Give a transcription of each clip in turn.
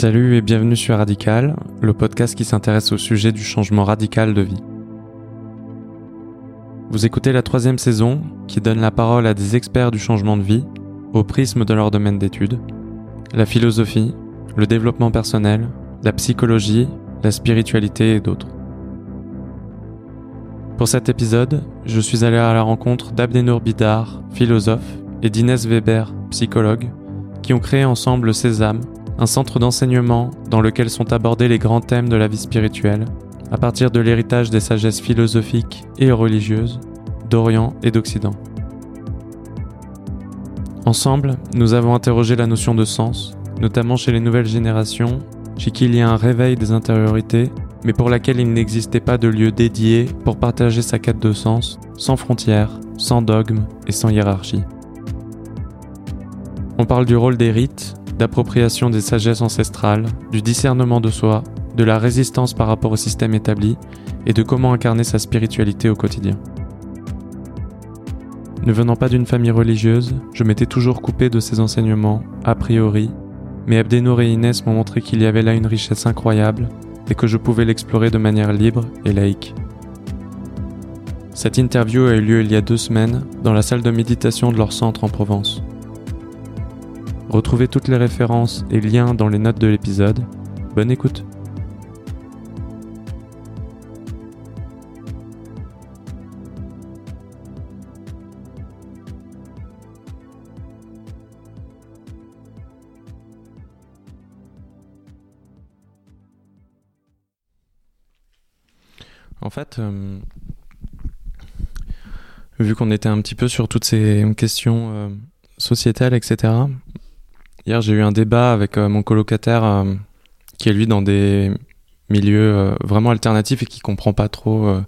Salut et bienvenue sur Radical, le podcast qui s'intéresse au sujet du changement radical de vie. Vous écoutez la troisième saison qui donne la parole à des experts du changement de vie au prisme de leur domaine d'études, la philosophie, le développement personnel, la psychologie, la spiritualité et d'autres. Pour cet épisode, je suis allé à la rencontre d'Abdenour Bidar, philosophe, et d'Inès Weber, psychologue, qui ont créé ensemble Sésame, un centre d'enseignement dans lequel sont abordés les grands thèmes de la vie spirituelle, à partir de l'héritage des sagesses philosophiques et religieuses d'Orient et d'Occident. Ensemble, nous avons interrogé la notion de sens, notamment chez les nouvelles générations, chez qui il y a un réveil des intériorités, mais pour laquelle il n'existait pas de lieu dédié pour partager sa quête de sens, sans frontières, sans dogmes et sans hiérarchie. On parle du rôle des rites, d'appropriation des sagesses ancestrales, du discernement de soi, de la résistance par rapport au système établi et de comment incarner sa spiritualité au quotidien. Ne venant pas d'une famille religieuse, je m'étais toujours coupé de ces enseignements, a priori, mais Abdenour et Inès m'ont montré qu'il y avait là une richesse incroyable et que je pouvais l'explorer de manière libre et laïque. Cette interview a eu lieu il y a deux semaines dans la salle de méditation de leur centre en Provence. Retrouvez toutes les références et liens dans les notes de l'épisode. Bonne écoute En fait, euh, vu qu'on était un petit peu sur toutes ces questions euh, sociétales, etc., hier j'ai eu un débat avec euh, mon colocataire qui est lui dans des milieux vraiment alternatifs et qui comprend pas trop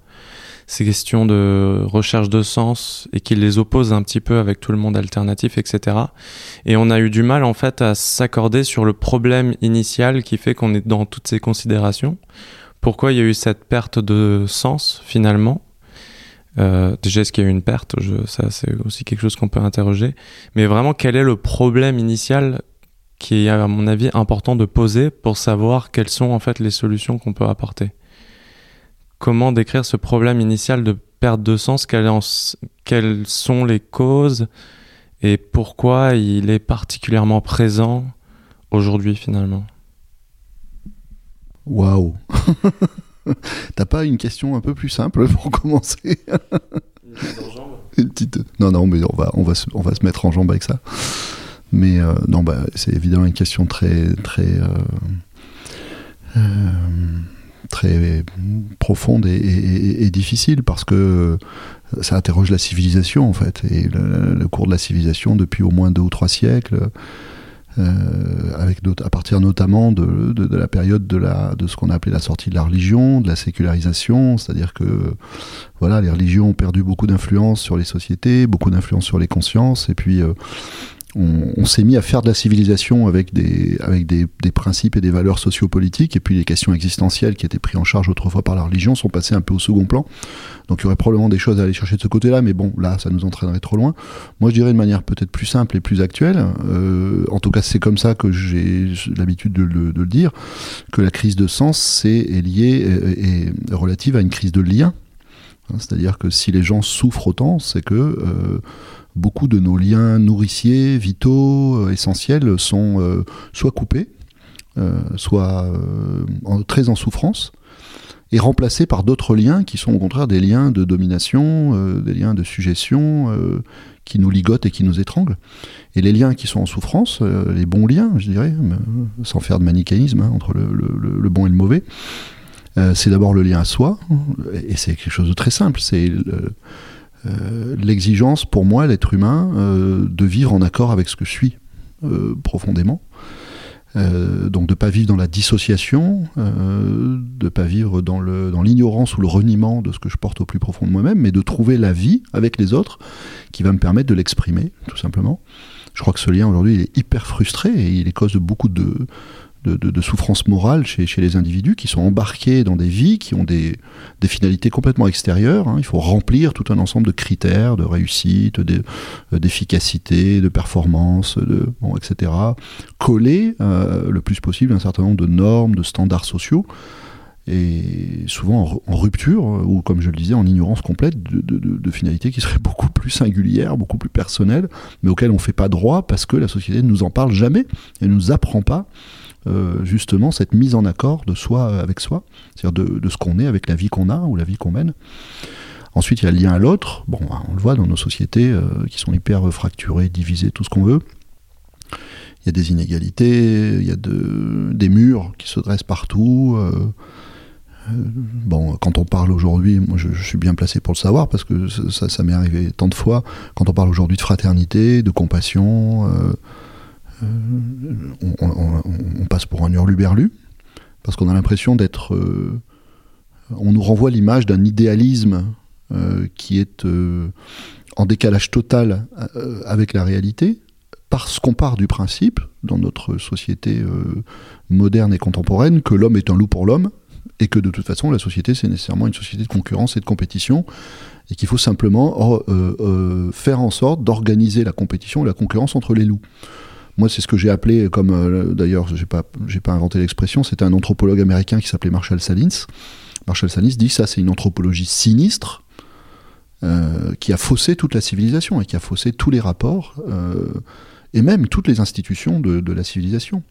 ces questions de recherche de sens et qui les oppose un petit peu avec tout le monde alternatif, etc. Et on a eu du mal en fait à s'accorder sur le problème initial qui fait qu'on est dans toutes ces considérations pourquoi il y a eu cette perte de sens finalement? Euh, Déjà, est-ce qu'il y a eu une perte? Ça, c'est aussi quelque chose qu'on peut interroger. Mais vraiment, quel est le problème initial qui est, à mon avis, important de poser pour savoir quelles sont en fait les solutions qu'on peut apporter? Comment décrire ce problème initial de perte de sens? Quelles sont les causes? Et pourquoi il est particulièrement présent aujourd'hui finalement? Waouh T'as pas une question un peu plus simple pour commencer Une petite Non, non, mais on va, on va, se, on va se mettre en jambe avec ça. Mais euh, non, bah, c'est évidemment une question très, très, euh, euh, très profonde et, difficile parce que ça interroge la civilisation en fait et le cours de la civilisation depuis au moins deux ou trois siècles. Euh, avec à partir notamment de, de, la période de, la, de ce qu'on a appelé la sortie de la religion, de la sécularisation, c'est-à-dire que voilà, les religions ont perdu beaucoup d'influence sur les sociétés, beaucoup d'influence sur les consciences, et puis on, s'est mis à faire de la civilisation avec des, principes et des valeurs sociopolitiques, et puis les questions existentielles qui étaient prises en charge autrefois par la religion sont passées un peu au second plan. Donc il y aurait probablement des choses à aller chercher de ce côté-là, mais bon, là, ça nous entraînerait trop loin. Moi, je dirais de manière peut-être plus simple et plus actuelle, euh, en tout cas c'est comme ça que j'ai l'habitude de, le dire, que la crise de sens est liée et, relative à une crise de lien. C'est-à-dire que si les gens souffrent autant, c'est que... Euh, beaucoup de nos liens nourriciers, vitaux, euh, essentiels sont euh, soit coupés, euh, soit très en souffrance, et remplacés par d'autres liens qui sont au contraire des liens de domination, des liens de suggestion, qui nous ligotent et qui nous étranglent. Et les liens qui sont en souffrance, les bons liens, je dirais, sans faire de manichéisme hein, entre le, bon et le mauvais, c'est d'abord le lien à soi, et c'est quelque chose de très simple, c'est euh, l'exigence pour moi, l'être humain, euh, de vivre en accord avec ce que je suis euh, profondément. donc de ne pas vivre dans la dissociation, de ne pas vivre dans l'ignorance dans ou le reniement de ce que je porte au plus profond de moi-même, mais de trouver la vie avec les autres qui va me permettre de l'exprimer, tout simplement. Je crois que ce lien aujourd'hui est hyper frustré et il est cause de beaucoup de, de, souffrance morale chez, les individus qui sont embarqués dans des vies qui ont des, finalités complètement extérieures. Hein. Il faut remplir tout un ensemble de critères de réussite, euh, d'efficacité, de, performance, de, bon, etc. Coller euh, le plus possible un certain nombre de normes, de standards sociaux et souvent en, rupture, ou comme je le disais, en ignorance complète de, finalités qui seraient beaucoup plus singulières, beaucoup plus personnelles, mais auxquelles on ne fait pas droit parce que la société ne nous en parle jamais, elle ne nous apprend pas euh, justement cette mise en accord de soi avec soi, c'est-à-dire de, ce qu'on est avec la vie qu'on a ou la vie qu'on mène. Ensuite, il y a le lien à l'autre. Bon, on le voit dans nos sociétés euh, qui sont hyper fracturées, divisées, tout ce qu'on veut. Il y a des inégalités, il y a des murs qui se dressent partout. Euh, bon, quand on parle aujourd'hui, moi je, suis bien placé pour le savoir parce que ça, m'est arrivé tant de fois, quand on parle aujourd'hui de fraternité, de compassion, euh, on, passe pour un hurluberlu, parce qu'on a l'impression d'être... Euh, on nous renvoie l'image d'un idéalisme euh, qui est en décalage total avec la réalité, parce qu'on part du principe, dans notre société moderne et contemporaine, que l'homme est un loup pour l'homme, et que de toute façon, la société, c'est nécessairement une société de concurrence et de compétition, et qu'il faut simplement faire en sorte d'organiser la compétition et la concurrence entre les loups. Moi, c'est ce que j'ai appelé, comme euh, d'ailleurs, j'ai pas, pas inventé l'expression, c'était un anthropologue américain qui s'appelait Marshall Salins. Marshall Salins dit ça, c'est une anthropologie sinistre euh, qui a faussé toute la civilisation et qui a faussé tous les rapports euh, et même toutes les institutions de, la civilisation.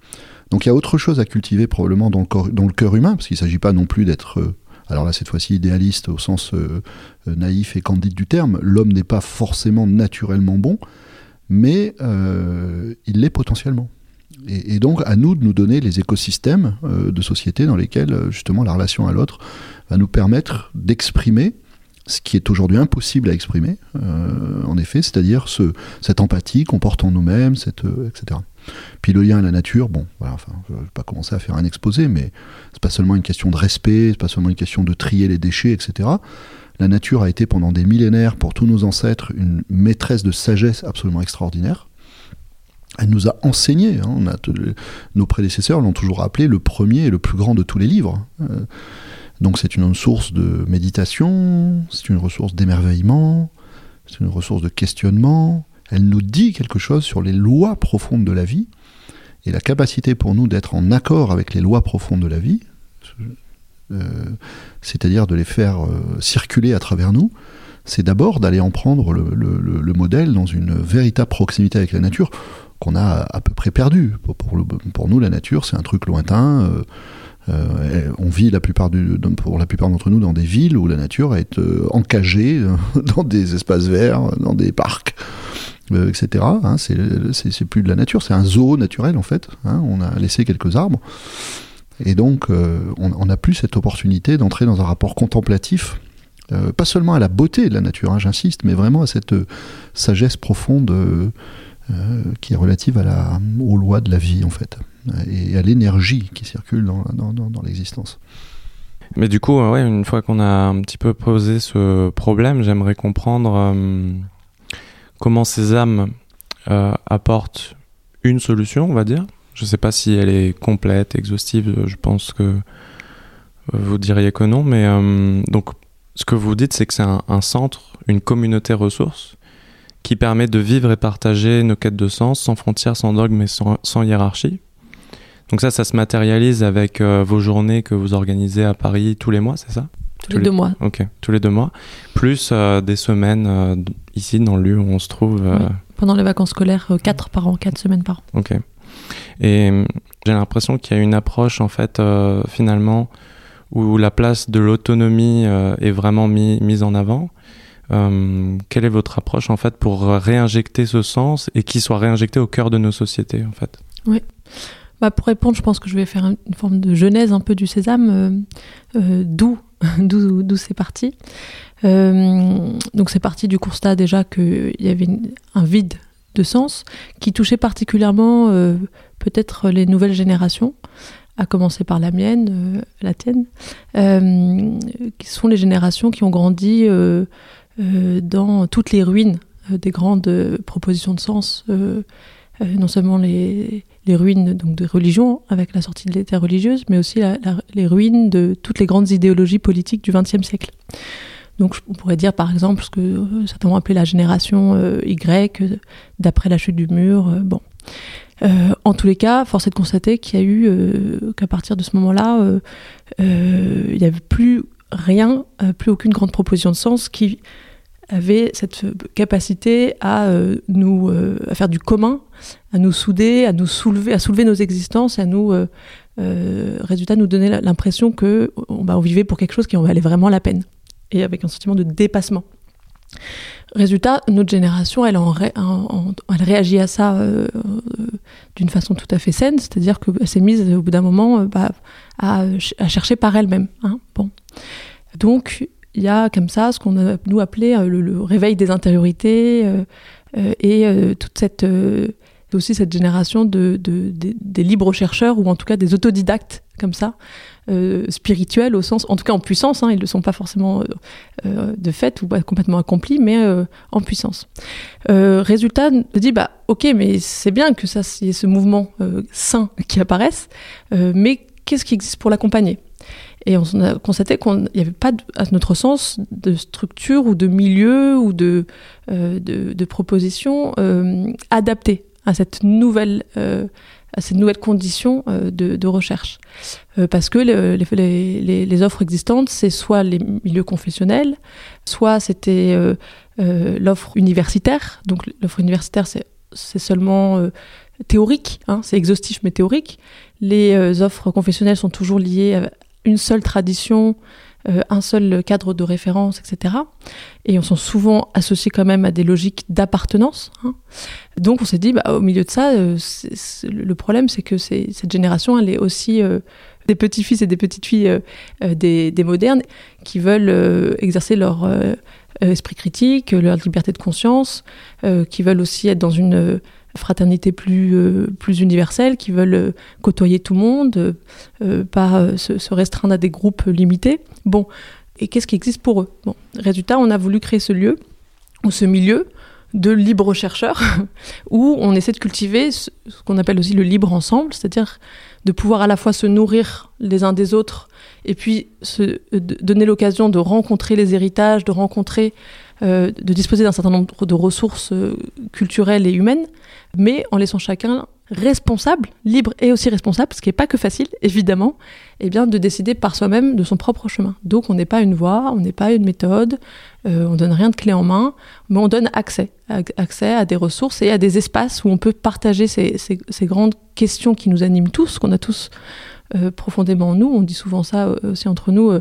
Donc il y a autre chose à cultiver probablement dans le cœur humain, parce qu'il ne s'agit pas non plus d'être alors là cette fois-ci idéaliste au sens naïf et candide du terme, l'homme n'est pas forcément naturellement bon, mais euh, il l'est potentiellement. Et, donc, à nous de nous donner les écosystèmes euh, de société dans lesquels, euh, justement, la relation à l'autre va nous permettre d'exprimer ce qui est aujourd'hui impossible à exprimer, en effet, c'est-à-dire ce, cette empathie qu'on porte en nous-mêmes, etc. Puis le lien à la nature, bon, voilà, enfin, je ne vais pas commencer à faire un exposé, mais c'est pas seulement une question de respect, c'est pas seulement une question de trier les déchets, etc. La nature a été pendant des millénaires, pour tous nos ancêtres, une maîtresse de sagesse absolument extraordinaire. Elle nous a enseigné, hein, nos prédécesseurs l'ont toujours appelé le premier et le plus grand de tous les livres. Euh, donc c'est une source de méditation, c'est une ressource d'émerveillement, c'est une ressource de questionnement. Elle nous dit quelque chose sur les lois profondes de la vie et la capacité pour nous d'être en accord avec les lois profondes de la vie. Euh, c'est-à-dire de les faire euh, circuler à travers nous, c'est d'abord d'aller en prendre le, modèle dans une véritable proximité avec la nature qu'on a à peu près perdu. Pour, nous, la nature, c'est un truc lointain. Euh, on vit la plupart du, pour la plupart d'entre nous dans des villes où la nature est encagée dans des espaces verts, dans des parcs, etc. Hein, c'est plus de la nature, c'est un zoo naturel en fait. Hein. on a laissé quelques arbres. Et donc, euh, on n'a plus cette opportunité d'entrer dans un rapport contemplatif, euh, pas seulement à la beauté de la nature, hein, j'insiste, mais vraiment à cette euh, sagesse profonde qui est relative aux lois de la vie, en fait, et à l'énergie qui circule dans, dans, l'existence. Mais du coup, ouais, une fois qu'on a un petit peu posé ce problème, j'aimerais comprendre comment ces âmes apportent une solution, on va dire, je ne sais pas si elle est complète, exhaustive, je pense que vous diriez que non, mais euh, donc ce que vous dites, c'est que c'est un, centre, une communauté ressource qui permet de vivre et partager nos quêtes de sens sans frontières, sans dogme et sans, hiérarchie. Donc ça, ça se matérialise avec euh, vos journées que vous organisez à Paris tous les mois, c'est ça? Tous, les deux mois. Ok, tous les deux mois. Plus euh, des semaines ici dans le lieu où on se trouve. Pendant les vacances scolaires, quatre par an, quatre semaines par an. Ok. Et euh, j'ai l'impression qu'il y a une approche, en fait, euh, finalement, où la place de l'autonomie euh, est vraiment mise en avant. quelle est votre approche, en fait, pour réinjecter ce sens et qu'il soit réinjecté au cœur de nos sociétés, en fait? Oui. Bah pour répondre, je pense que je vais faire une forme de genèse un peu du sésame, d'où d'où c'est parti. donc c'est parti du constat déjà qu'il y avait un vide de sens qui touchait particulièrement euh, peut-être les nouvelles générations, à commencer par la mienne, euh, la tienne, euh, qui sont les générations qui ont grandi dans toutes les ruines des grandes propositions de sens non seulement les, les, ruines donc, de religion avec la sortie de l'État religieuse, mais aussi les ruines de toutes les grandes idéologies politiques du XXe siècle. Donc on pourrait dire par exemple ce que certains ont appelé la génération Y d'après la chute du mur. bon. en tous les cas, force est de constater qu'il y a eu qu'à partir de ce moment-là, il n'y avait plus rien, plus aucune grande proposition de sens qui avait cette capacité à euh, nous euh, faire du commun, à nous souder, à nous soulever, à soulever nos existences, à nous euh, résultat nous donner l'impression que bah, on vivait pour quelque chose qui en valait vraiment la peine et avec un sentiment de dépassement. Résultat, notre génération, elle, réagit à ça d'une façon tout à fait saine, c'est-à-dire qu'elle s'est mise au bout d'un moment bah, à, chercher par elle-même. Hein, bon. Donc, il y a comme ça ce qu'on a nous appelé euh, le, réveil des intériorités euh, euh, et toute cette aussi cette génération de, des libres chercheurs ou en tout cas des autodidactes comme ça spirituels au sens en tout cas en puissance hein, ils ne sont pas forcément de fait ou complètement accomplis mais en puissance. Résultat je dit bah ok mais c'est bien que ça ait ce mouvement sain qui apparaisse mais qu'est-ce qui existe pour l'accompagner? Et on a constaté qu'il n'y avait pas, à notre sens, de structure ou de milieu ou de, euh, de, proposition euh, adaptée à cette nouvelle, euh, à cette nouvelle condition de, de, recherche. parce que les, offres existantes, c'est soit les milieux confessionnels, soit c'était l'offre universitaire. Donc l'offre universitaire, c'est seulement théorique, hein, c'est exhaustif mais théorique. Les offres confessionnelles sont toujours liées une seule tradition, euh, un seul cadre de référence, etc. Et on sont souvent associés quand même à des logiques d'appartenance. Hein. Donc on s'est dit, bah, au milieu de ça, euh, le problème c'est que cette génération, elle est aussi euh, des petits-fils et des petites-filles des, des, modernes qui veulent exercer leur esprit critique, leur liberté de conscience, qui veulent aussi être dans une fraternité plus, euh, plus universelle, qui veulent euh, côtoyer tout le monde, euh, pas se, restreindre à des groupes limités. Bon, et qu'est-ce qui existe pour eux? Bon, résultat, on a voulu créer ce lieu, ou ce milieu, de libres chercheurs, où on essaie de cultiver ce, qu'on appelle aussi le libre ensemble, c'est-à-dire de pouvoir à la fois se nourrir les uns des autres, et puis se, donner l'occasion de rencontrer les héritages, de rencontrer, de disposer d'un certain nombre de ressources culturelles et humaines, mais en laissant chacun responsable, libre et aussi responsable, ce qui n'est pas que facile, évidemment, eh bien, de décider par soi-même de son propre chemin. Donc on n'est pas une voie, on n'est pas une méthode, euh, on donne rien de clé en main, mais on donne accès, accès à des ressources et à des espaces où on peut partager ces, grandes questions qui nous animent tous, qu'on a tous euh, profondément en nous. On dit souvent ça euh, aussi entre nous.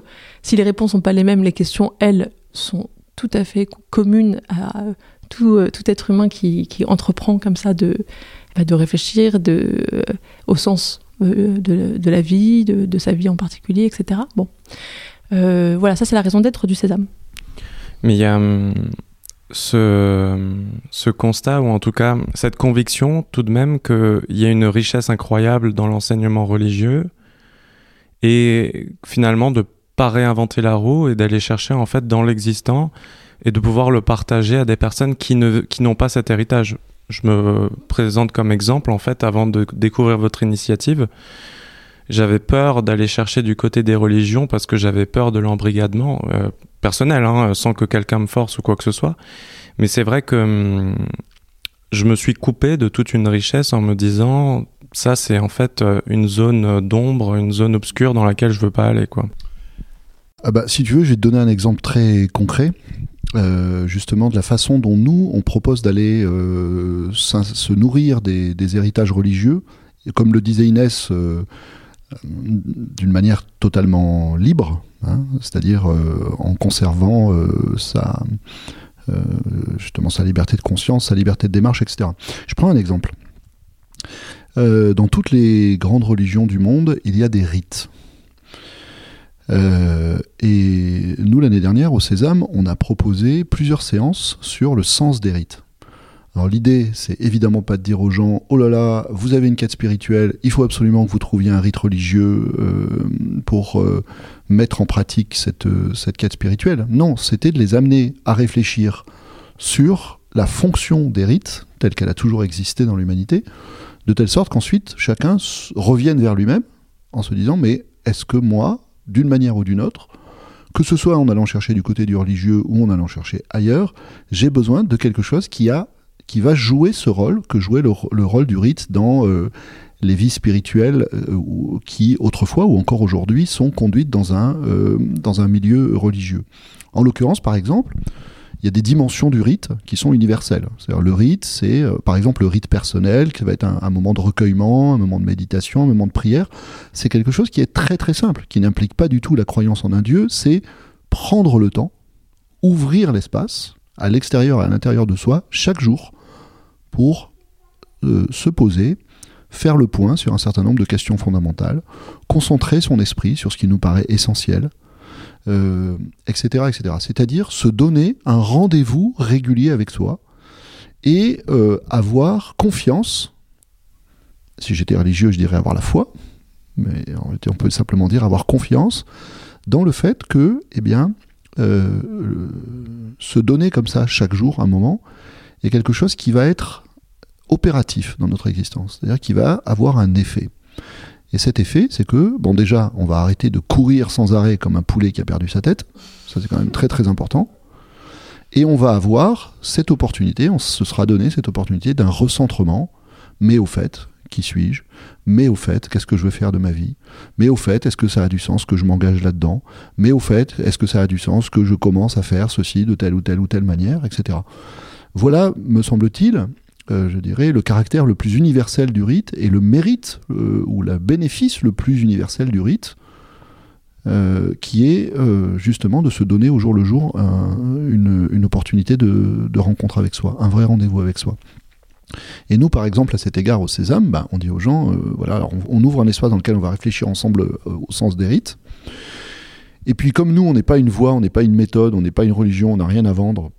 si les réponses sont pas les mêmes, les questions, elles, sont tout à fait communes à euh, tout, être humain qui, entreprend comme ça de, bah, de réfléchir de, euh, au sens euh, de, la vie, de, sa vie en particulier, etc. Bon, voilà, ça c'est la raison d'être du sésame. Mais il y a hum, ce, ce, constat, ou en tout cas cette conviction tout de même qu'il y a une richesse incroyable dans l'enseignement religieux, et finalement de pas réinventer la roue et d'aller chercher en fait dans l'existant et de pouvoir le partager à des personnes qui ne qui n'ont pas cet héritage. Je me présente comme exemple en fait avant de découvrir votre initiative. J'avais peur d'aller chercher du côté des religions parce que j'avais peur de l'embrigadement euh, personnel, hein, sans que quelqu'un me force ou quoi que ce soit. Mais c'est vrai que hum, je me suis coupé de toute une richesse en me disant ça c'est en fait euh, une zone d'ombre, une zone obscure dans laquelle je veux pas aller quoi. Ah bah, si tu veux, je vais te donner un exemple très concret. Euh, justement de la façon dont nous, on propose d'aller euh, se nourrir des, héritages religieux, comme le disait Inès, euh, d'une manière totalement libre, hein, c'est-à-dire en conservant sa, justement sa liberté de conscience, sa liberté de démarche, etc. Je prends un exemple. dans toutes les grandes religions du monde, il y a des rites. Euh, et nous, l'année dernière, au Sésame, on a proposé plusieurs séances sur le sens des rites. Alors l'idée, c'est évidemment pas de dire aux gens, oh là là, vous avez une quête spirituelle, il faut absolument que vous trouviez un rite religieux euh, pour euh, mettre en pratique cette, cette quête spirituelle. Non, c'était de les amener à réfléchir sur la fonction des rites telle qu'elle a toujours existé dans l'humanité, de telle sorte qu'ensuite chacun revienne vers lui-même en se disant mais est-ce que moi, d'une manière ou d'une autre, que ce soit en allant chercher du côté du religieux ou en allant chercher ailleurs, j'ai besoin de quelque chose qui va jouer ce rôle que jouait le, rôle du rite dans euh, les vies spirituelles euh, qui autrefois ou encore aujourd'hui sont conduites dans un, euh, dans un milieu religieux. En l'occurrence, par exemple, il y a des dimensions du rite qui sont universelles. C'est-à-dire le rite, c'est par exemple le rite personnel, qui va être un, moment de recueillement, un moment de méditation, un moment de prière. C'est quelque chose qui est très très simple, qui n'implique pas du tout la croyance en un Dieu, c'est prendre le temps, ouvrir l'espace à l'extérieur et à l'intérieur de soi chaque jour pour euh, se poser, faire le point sur un certain nombre de questions fondamentales, concentrer son esprit sur ce qui nous paraît essentiel. Euh, etc. C'est-à-dire se donner un rendez-vous régulier avec soi et euh, avoir confiance. Si j'étais religieux, je dirais avoir la foi, mais on peut simplement dire avoir confiance dans le fait que, eh bien, se donner comme ça chaque jour un moment est quelque chose qui va être opératif dans notre existence, c'est-à-dire qui va avoir un effet. Et cet effet, c'est que, bon déjà, on va arrêter de courir sans arrêt comme un poulet qui a perdu sa tête, ça c'est quand même très très important, et on va avoir cette opportunité, on se sera donné cette opportunité d'un recentrement, mais au fait, qui suis-je? Mais au fait, qu'est-ce que je veux faire de ma vie? Mais au fait, est-ce que ça a du sens que je m'engage là-dedans? Mais au fait, est-ce que ça a du sens que je commence à faire ceci de telle ou telle ou telle manière, etc. Voilà, me semble-t-il, euh, je dirais, le caractère le plus universel du rite et le mérite euh, ou le bénéfice le plus universel du rite, euh, qui est justement de se donner au jour le jour une, opportunité de, rencontre avec soi, un vrai rendez-vous avec soi. Et nous, par exemple, à cet égard, au Sésame, ben, on dit aux gens, voilà, on, ouvre un espace dans lequel on va réfléchir ensemble au sens des rites. Et puis, comme nous, on n'est pas une voie, on n'est pas une méthode, on n'est pas une religion, on n'a rien à vendre,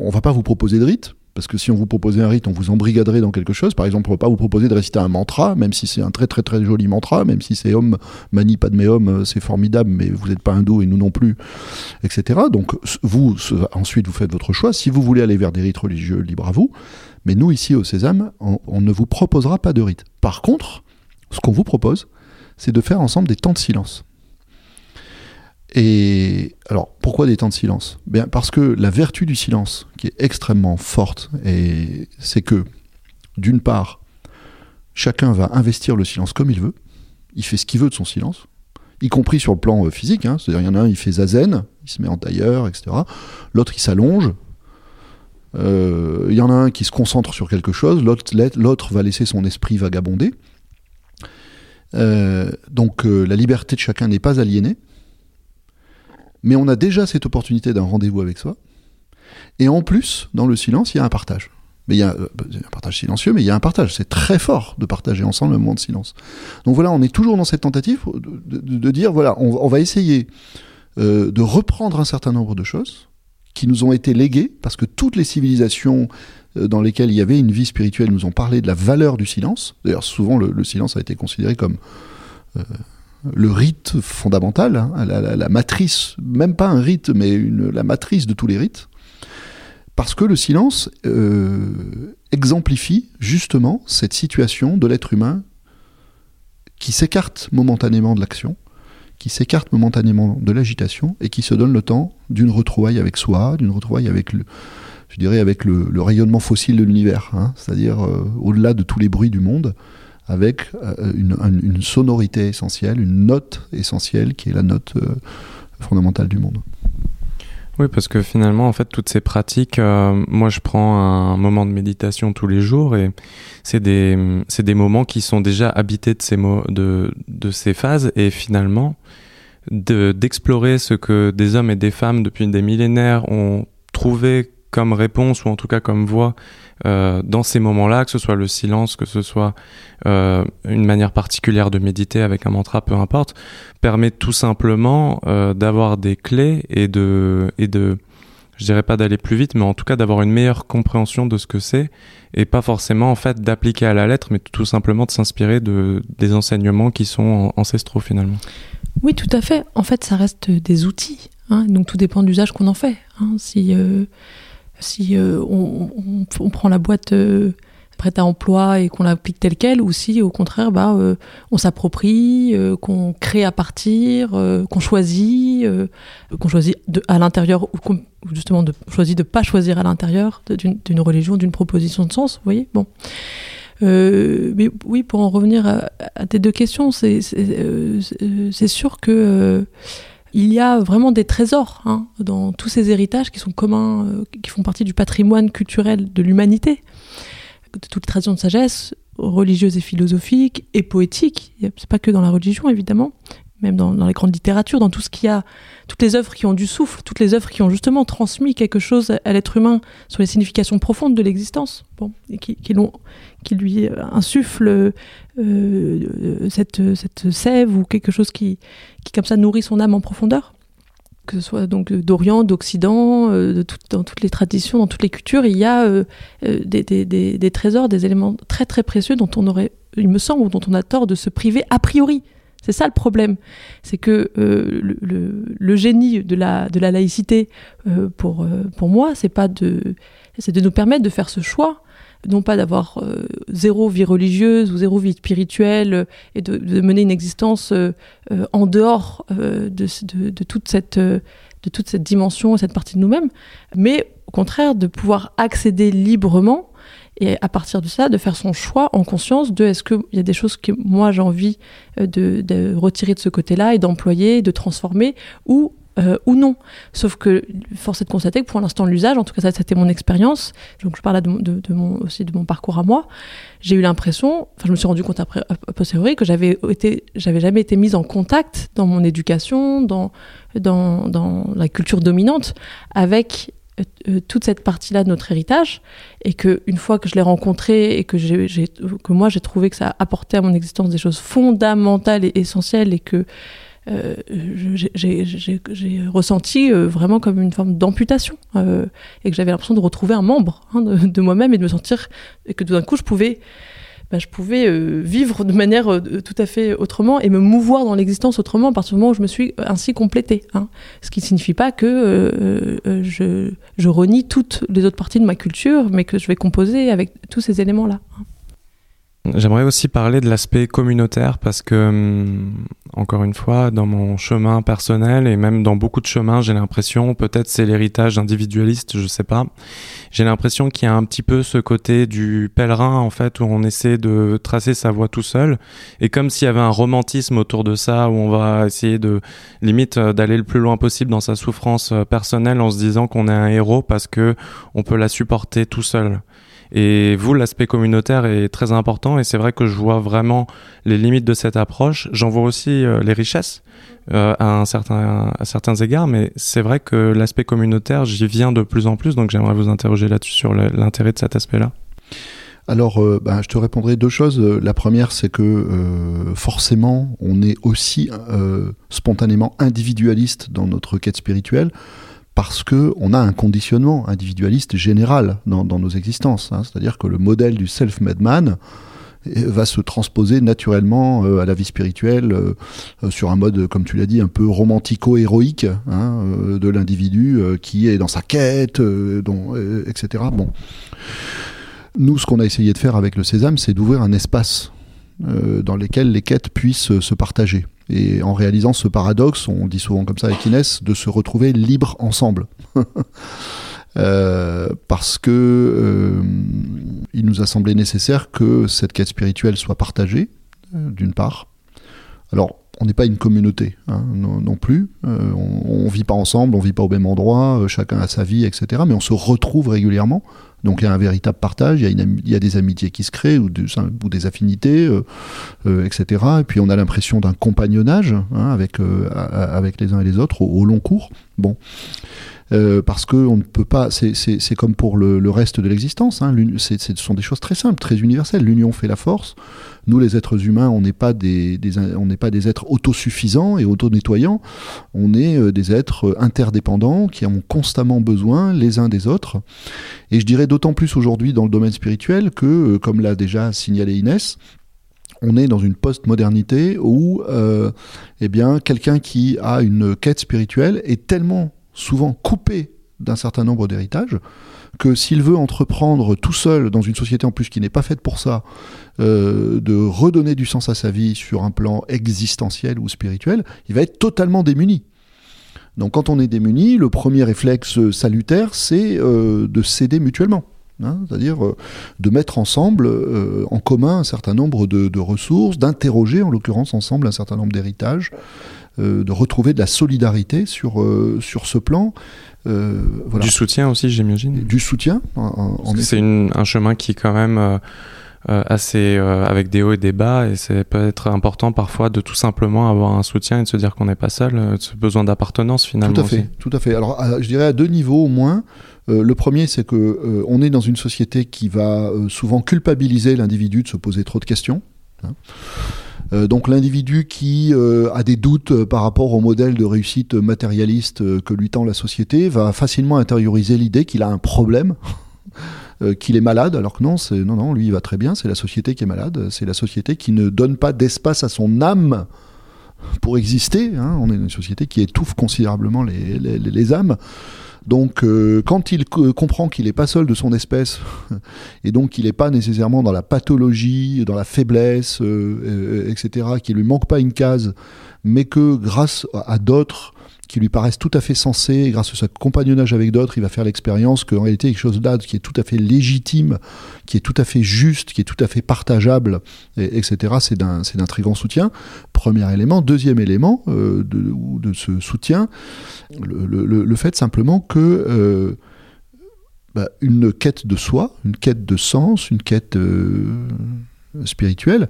on va pas vous proposer de rite, parce que si on vous proposait un rite, on vous embrigaderait dans quelque chose. Par exemple, on ne va pas vous proposer de réciter un mantra, même si c'est un très très très joli mantra, même si c'est Om Mani Padme Om, euh, c'est formidable, mais vous n'êtes pas hindou et nous non plus, etc. Donc vous, ensuite, vous faites votre choix. Si vous voulez aller vers des rites religieux, libre à vous. Mais nous, ici au Sésame, on ne vous proposera pas de rite. Par contre, ce qu'on vous propose, c'est de faire ensemble des temps de silence. Et alors, pourquoi des temps de silence? Bien, Parce que la vertu du silence, qui est extrêmement forte, c'est que, d'une part, chacun va investir le silence comme il veut, il fait ce qu'il veut de son silence, y compris sur le plan euh, physique, hein. c'est-à-dire il y en a un, il fait zazen, il se met en tailleur, etc. L'autre, il s'allonge. Euh, il y en a un qui se concentre sur quelque chose, l'autre va laisser son esprit vagabonder. Euh, donc la liberté de chacun n'est pas aliénée mais on a déjà cette opportunité d'un rendez-vous avec soi. Et en plus, dans le silence, il y a un partage. Mais il y a euh, un partage silencieux, mais il y a un partage. C'est très fort de partager ensemble un moment de silence. Donc voilà, on est toujours dans cette tentative de, dire voilà, on, va essayer euh, de reprendre un certain nombre de choses qui nous ont été léguées, parce que toutes les civilisations euh, dans lesquelles il y avait une vie spirituelle nous ont parlé de la valeur du silence. D'ailleurs, souvent, le, silence a été considéré comme le rite fondamental, hein, la, matrice, même pas un rite, mais la matrice de tous les rites, parce que le silence euh, exemplifie justement cette situation de l'être humain qui s'écarte momentanément de l'action, qui s'écarte momentanément de l'agitation et qui se donne le temps d'une retrouvaille avec soi, d'une retrouvaille avec le, je dirais avec le, rayonnement fossile de l'univers, hein, c'est-à-dire euh, au-delà de tous les bruits du monde, avec euh, une, sonorité essentielle, une note essentielle qui est la note euh, fondamentale du monde. Oui, parce que finalement, en fait, toutes ces pratiques, euh, moi, je prends un moment de méditation tous les jours et c'est des, c'est des moments qui sont déjà habités de ces, mots, de, de ces phases et finalement, de, d'explorer ce que des hommes et des femmes depuis des millénaires ont trouvé comme réponse ou en tout cas comme voix euh, dans ces moments-là, que ce soit le silence, que ce soit euh, une manière particulière de méditer avec un mantra, peu importe, permet tout simplement euh, d'avoir des clés et de, et de, je dirais pas d'aller plus vite, mais en tout cas d'avoir une meilleure compréhension de ce que c'est et pas forcément en fait d'appliquer à la lettre, mais tout simplement de s'inspirer de des enseignements qui sont ancestraux finalement. Oui, tout à fait. En fait, ça reste des outils. Hein, donc tout dépend de l'usage qu'on en fait. Hein. Si si on, prend la boîte prête à emploi et qu'on l'applique telle quelle, ou si au contraire, bah, on s'approprie, qu'on crée à partir, qu'on choisit, qu'on choisit à l'intérieur, ou justement de choisit de pas choisir à l'intérieur d'une religion, d'une proposition de sens. Vous voyez, bon. Euh, mais oui, pour en revenir à, tes deux questions, c'est euh, sûr que euh, il y a vraiment des trésors hein, dans tous ces héritages qui sont communs, qui font partie du patrimoine culturel de l'humanité, de toutes les traditions de sagesse religieuses et philosophiques et poétiques. C'est pas que dans la religion évidemment, même dans, les grandes littératures, dans tout ce qu'il y a, toutes les œuvres qui ont du souffle, toutes les œuvres qui ont justement transmis quelque chose à l'être humain sur les significations profondes de l'existence, bon, et qui, qui, qui lui insufflent euh, euh, cette, cette sève ou quelque chose qui, qui, comme ça, nourrit son âme en profondeur. Que ce soit donc d'Orient, d'Occident, euh, dans toutes les traditions, dans toutes les cultures, il y a des, des, des, des trésors, des éléments très très précieux dont on aurait, il me semble, dont on a tort de se priver a priori. C'est ça le problème. C'est que euh, le, le, génie de la, de la laïcité, pour, pour moi, c'est pas de, c'est de nous permettre de faire ce choix, non pas d'avoir zéro vie religieuse ou zéro vie spirituelle et de, mener une existence en dehors de, toute cette, de toute cette dimension et cette partie de nous-mêmes, mais au contraire de pouvoir accéder librement et à partir de ça, de faire son choix en conscience de est-ce qu'il y a des choses que moi j'ai envie euh, de, de, retirer de ce côté-là et d'employer, de transformer, ou, euh, ou non. Sauf que force est de constater que pour l'instant l'usage, en tout cas ça c'était mon expérience, donc je parle aussi de mon parcours à moi, j'ai eu l'impression, enfin je me suis rendu compte après a posteriori que j'avais été, jamais été mise en contact dans mon éducation, dans, la culture dominante avec euh, toute cette partie-là de notre héritage. Et que une fois que je l'ai rencontré et que moi j'ai trouvé que ça apportait à mon existence des choses fondamentales et essentielles et que euh, j'ai, ressenti euh, vraiment comme une forme d'amputation et que j'avais l'impression de retrouver un membre hein, de, moi-même et de me sentir que tout d'un coup je pouvais bah, euh, vivre de manière euh, tout à fait autrement et me mouvoir dans l'existence autrement à partir du moment où je me suis ainsi complétée. Hein. Ce qui ne signifie pas que euh, je, je, renie toutes les autres parties de ma culture, mais que je vais composer avec tous ces éléments-là. Hein. J'aimerais aussi parler de l'aspect communautaire parce que, hum, encore une fois, dans mon chemin personnel et même dans beaucoup de chemins, j'ai l'impression, peut-être c'est l'héritage individualiste, je sais pas, j'ai l'impression qu'il y a un petit peu ce côté du pèlerin, en fait, où on essaie de tracer sa voie tout seul et comme s'il y avait un romantisme autour de ça, où on va essayer de, limite, euh, d'aller le plus loin possible dans sa souffrance euh, personnelle en se disant qu'on est un héros parce que on peut la supporter tout seul. Et vous, l'aspect communautaire est très important et c'est vrai que je vois vraiment les limites de cette approche. J'en vois aussi euh, les richesses euh, à, un à certains égards, mais c'est vrai que l'aspect communautaire, j'y viens de plus en plus, donc j'aimerais vous interroger là-dessus sur l'intérêt de cet aspect-là. Alors, euh, bah, je te répondrai deux choses. La première, c'est que forcément, on est aussi spontanément individualiste dans notre quête spirituelle parce que on a un conditionnement individualiste général dans, nos existences. Hein. C'est-à-dire que le modèle du self-made man euh, va se transposer naturellement euh, à la vie spirituelle euh, sur un mode, comme tu l'as dit, un peu romantico-héroïque hein, de l'individu qui est dans sa quête, etc. Bon. Nous, ce qu'on a essayé de faire avec le Sésame, c'est d'ouvrir un espace dans lequel les quêtes puissent se partager et en réalisant ce paradoxe, on dit souvent comme ça avec Inès, de se retrouver libre ensemble. Euh, parce que euh, il nous a semblé nécessaire que cette quête spirituelle soit partagée, euh, d'une part. Alors, on n'est pas une communauté hein, non, plus. on, ne vit pas ensemble, on vit pas au même endroit, chacun a sa vie, etc. Mais on se retrouve régulièrement donc il y a un véritable partage, il y a, des amitiés qui se créent ou, des affinités, euh, euh, etc. Et puis on a l'impression d'un compagnonnage hein, avec, euh, avec les uns et les autres au, long cours. Bon. Parce que on ne peut pas, c'est comme pour le, reste de l'existence, hein, ce sont des choses très simples, très universelles. L'union fait la force. Nous, les êtres humains, on n'est pas des, on n'est pas des êtres autosuffisants et auto-nettoyants. On est des êtres interdépendants qui ont constamment besoin les uns des autres. Et je dirais d'autant plus aujourd'hui dans le domaine spirituel que, euh, comme l'a déjà signalé Inès, on est dans une post-modernité où euh, eh bien, quelqu'un qui a une quête spirituelle est tellement souvent coupé d'un certain nombre d'héritages que s'il veut entreprendre tout seul dans une société en plus qui n'est pas faite pour ça, euh, de redonner du sens à sa vie sur un plan existentiel ou spirituel, il va être totalement démuni. Donc quand on est démuni, le premier réflexe salutaire, c'est euh, de s'aider mutuellement. Hein, c'est-à-dire euh, de mettre ensemble, en commun, un certain nombre de, ressources, d'interroger en l'occurrence ensemble un certain nombre d'héritages, de retrouver de la solidarité sur, sur ce plan. Du soutien aussi, j'imagine. Du soutien. c'est un chemin qui quand même euh, assez euh, avec des hauts et des bas et c'est peut être important parfois de tout simplement avoir un soutien et de se dire qu'on n'est pas seul, euh, ce besoin d'appartenance finalement. Tout à fait, tout à fait. Alors je dirais à deux niveaux au moins. le premier, c'est que on est dans une société qui va souvent culpabiliser l'individu de se poser trop de questions. Hein. Donc l'individu qui a des doutes par rapport au modèle de réussite matérialiste que lui tend la société va facilement intérioriser l'idée qu'il a un problème euh, qu'il est malade, alors que non, non, non, lui il va très bien. C'est la société qui est malade. C'est la société qui ne donne pas d'espace à son âme pour exister. Hein. On est une société qui étouffe considérablement les, les, âmes. Donc, euh, quand il comprend qu'il n'est pas seul de son espèce, et donc qu'il n'est pas nécessairement dans la pathologie, dans la faiblesse, euh, etc., qu'il lui manque pas une case, mais que grâce à d'autres, qui lui paraissent tout à fait sensés, grâce à sa compagnonnage avec d'autres, il va faire l'expérience qu'en réalité, quelque chose là qui est tout à fait légitime, qui est tout à fait juste, qui est tout à fait partageable, etc., c'est d'un, très grand soutien. Premier élément. Deuxième élément euh, de, de, ce soutien, le, fait simplement que euh, bah, une quête de soi, une quête de sens, une quête euh, spirituelle,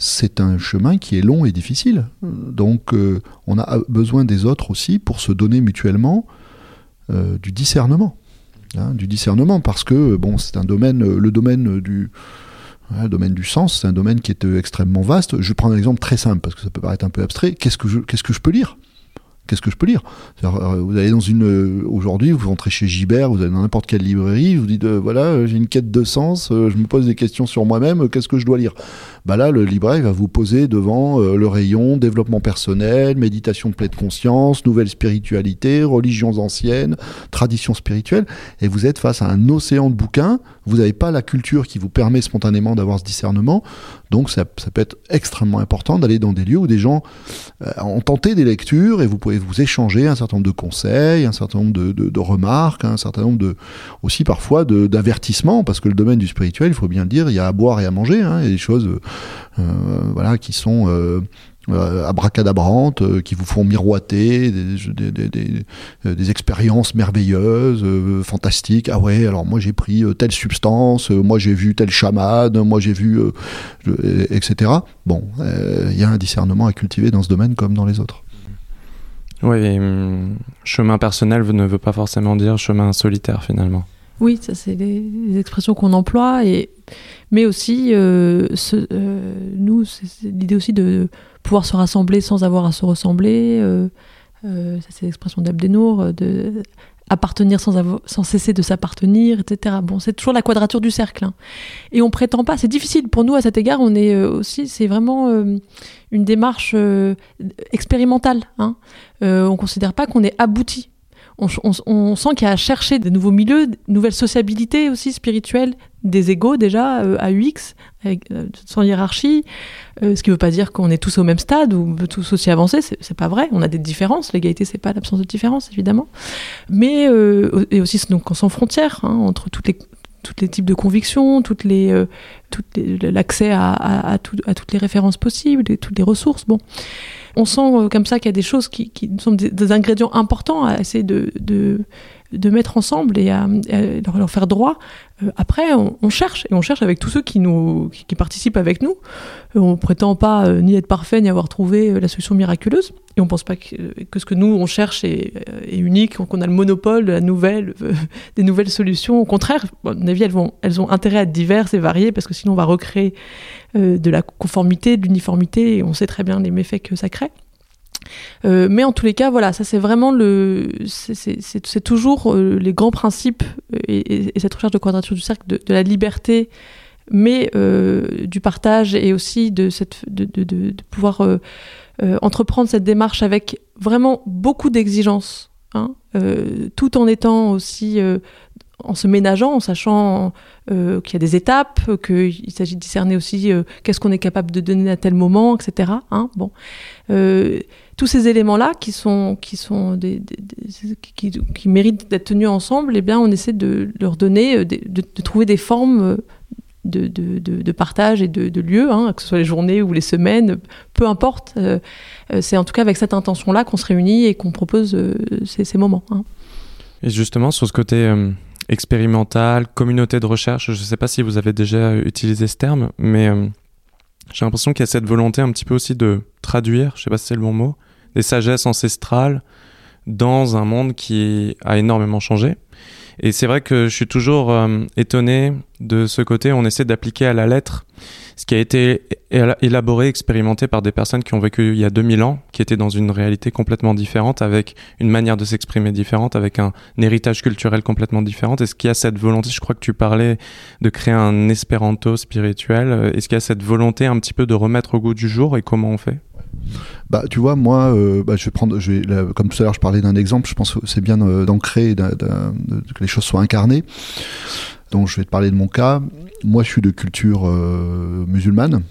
c'est un chemin qui est long et difficile. Donc euh, on a besoin des autres aussi pour se donner mutuellement euh, du discernement. Hein, du discernement parce que bon, c'est un domaine, le domaine du, domaine du sens, c'est un domaine qui est euh, extrêmement vaste. Je prends un exemple très simple parce que ça peut paraître un peu abstrait. Qu'est-ce que je, peux lire? Qu'est-ce que je peux lire? Euh, Vous allez dans une euh, aujourd'hui, vous rentrez chez Gibert, vous allez dans n'importe quelle librairie, vous dites euh, voilà, j'ai une quête de sens, je me pose des questions sur moi-même, qu'est-ce que je dois lire? Bah là, le libraire va vous poser devant le rayon développement personnel, méditation de pleine conscience, nouvelle spiritualité, religions anciennes, traditions spirituelles, et vous êtes face à un océan de bouquins. Vous n'avez pas la culture qui vous permet spontanément d'avoir ce discernement, donc ça, peut être extrêmement important d'aller dans des lieux où des gens ont tenté des lectures et vous pouvez vous échanger un certain nombre de conseils, un certain nombre de, remarques, un certain nombre de aussi parfois d'avertissements, parce que le domaine du spirituel, il faut bien le dire, il y a à boire et à manger, hein, il y a des choses euh, voilà, qui sont euh, euh abracadabrantes, euh, qui vous font miroiter des, des, expériences merveilleuses, fantastiques. Ah ouais, alors moi j'ai pris telle substance, moi j'ai vu tel chaman, moi j'ai vu, etc. Bon, il y a un discernement à cultiver dans ce domaine comme dans les autres. Oui, hum, chemin personnel ne veut pas forcément dire chemin solitaire finalement. Oui, ça c'est les, expressions qu'on emploie, et, mais aussi, euh, euh, nous, c'est l'idée aussi de pouvoir se rassembler sans avoir à se ressembler. Euh, ça c'est l'expression d'Abdenour, de appartenir sans, sans cesser de s'appartenir, etc. Bon, c'est toujours la quadrature du cercle. Hein. Et on prétend pas, c'est difficile pour nous à cet égard, on est aussi, c'est vraiment une démarche expérimentale. Hein. on considère pas qu'on est abouti on, sent qu'il y a à chercher de nouveaux milieux, de nouvelles sociabilités aussi spirituelles, des égaux déjà euh, à UX, euh, sans hiérarchie, euh, ce qui ne veut pas dire qu'on est tous au même stade ou tous aussi avancés, c'est pas vrai, on a des différences, l'égalité c'est pas l'absence de différence évidemment, mais et aussi donc sans frontières hein, entre toutes les tous les types de convictions, toutes les, l'accès à, à, toutes les références possibles toutes les ressources. Bon, on sent euh, comme ça qu'il y a des choses qui, sont des, ingrédients importants à essayer de, mettre ensemble et à, leur faire droit. Euh, après, on, cherche, et on cherche avec tous ceux qui, nous, qui, participent avec nous. Euh, on prétend pas ni être parfait, ni avoir trouvé la solution miraculeuse. Et on pense pas que, ce que nous, on cherche est, unique, qu'on a le monopole de la nouvelle, des nouvelles solutions. Au contraire, à mon avis, elles, vont, elles ont intérêt à être diverses et variées, parce que sinon on va recréer de la conformité, de l'uniformité, et on sait très bien les méfaits que ça crée. Euh, mais en tous les cas, voilà, ça c'est vraiment le, c'est toujours euh, les grands principes euh, et, cette recherche de quadrature du cercle de, la liberté, mais du partage et aussi de cette, de, de, pouvoir entreprendre cette démarche avec vraiment beaucoup d'exigences, hein, tout en étant aussi en se ménageant, en sachant euh, qu'il y a des étapes, qu'il s'agit de discerner aussi euh, qu'est-ce qu'on est capable de donner à tel moment, etc. Hein, bon. Euh, tous ces éléments-là qui sont, qui, sont qui, méritent d'être tenus ensemble, eh bien, on essaie de leur donner, de, de, trouver des formes de, de, partage et de, lieux, hein, que ce soit les journées ou les semaines, peu importe. c'est en tout cas avec cette intention-là qu'on se réunit et qu'on propose ces, ces, moments. Hein. Et justement, sur ce côté expérimental, communauté de recherche. Je ne sais pas si vous avez déjà utilisé ce terme, mais euh, j'ai l'impression qu'il y a cette volonté un petit peu aussi de traduire, je ne sais pas si c'est le bon mot, des sagesses ancestrales dans un monde qui a énormément changé. Et c'est vrai que je suis toujours euh, étonné de ce côté, on essaie d'appliquer à la lettre ce qui a été élaboré, expérimenté par des personnes qui ont vécu il y a 2000 ans, qui étaient dans une réalité complètement différente, avec une manière de s'exprimer différente, avec un, héritage culturel complètement différent. Est-ce qu'il y a cette volonté, je crois que tu parlais de créer un espéranto spirituel, est-ce qu'il y a cette volonté un petit peu de remettre au goût du jour et comment on fait? Bah, tu vois, moi, euh, bah, je vais prendre, je vais, comme tout à l'heure, je parlais d'un exemple. Je pense que c'est bien d'ancrer, que les choses soient incarnées. Donc, je vais te parler de mon cas. Moi, je suis de culture euh, musulmane.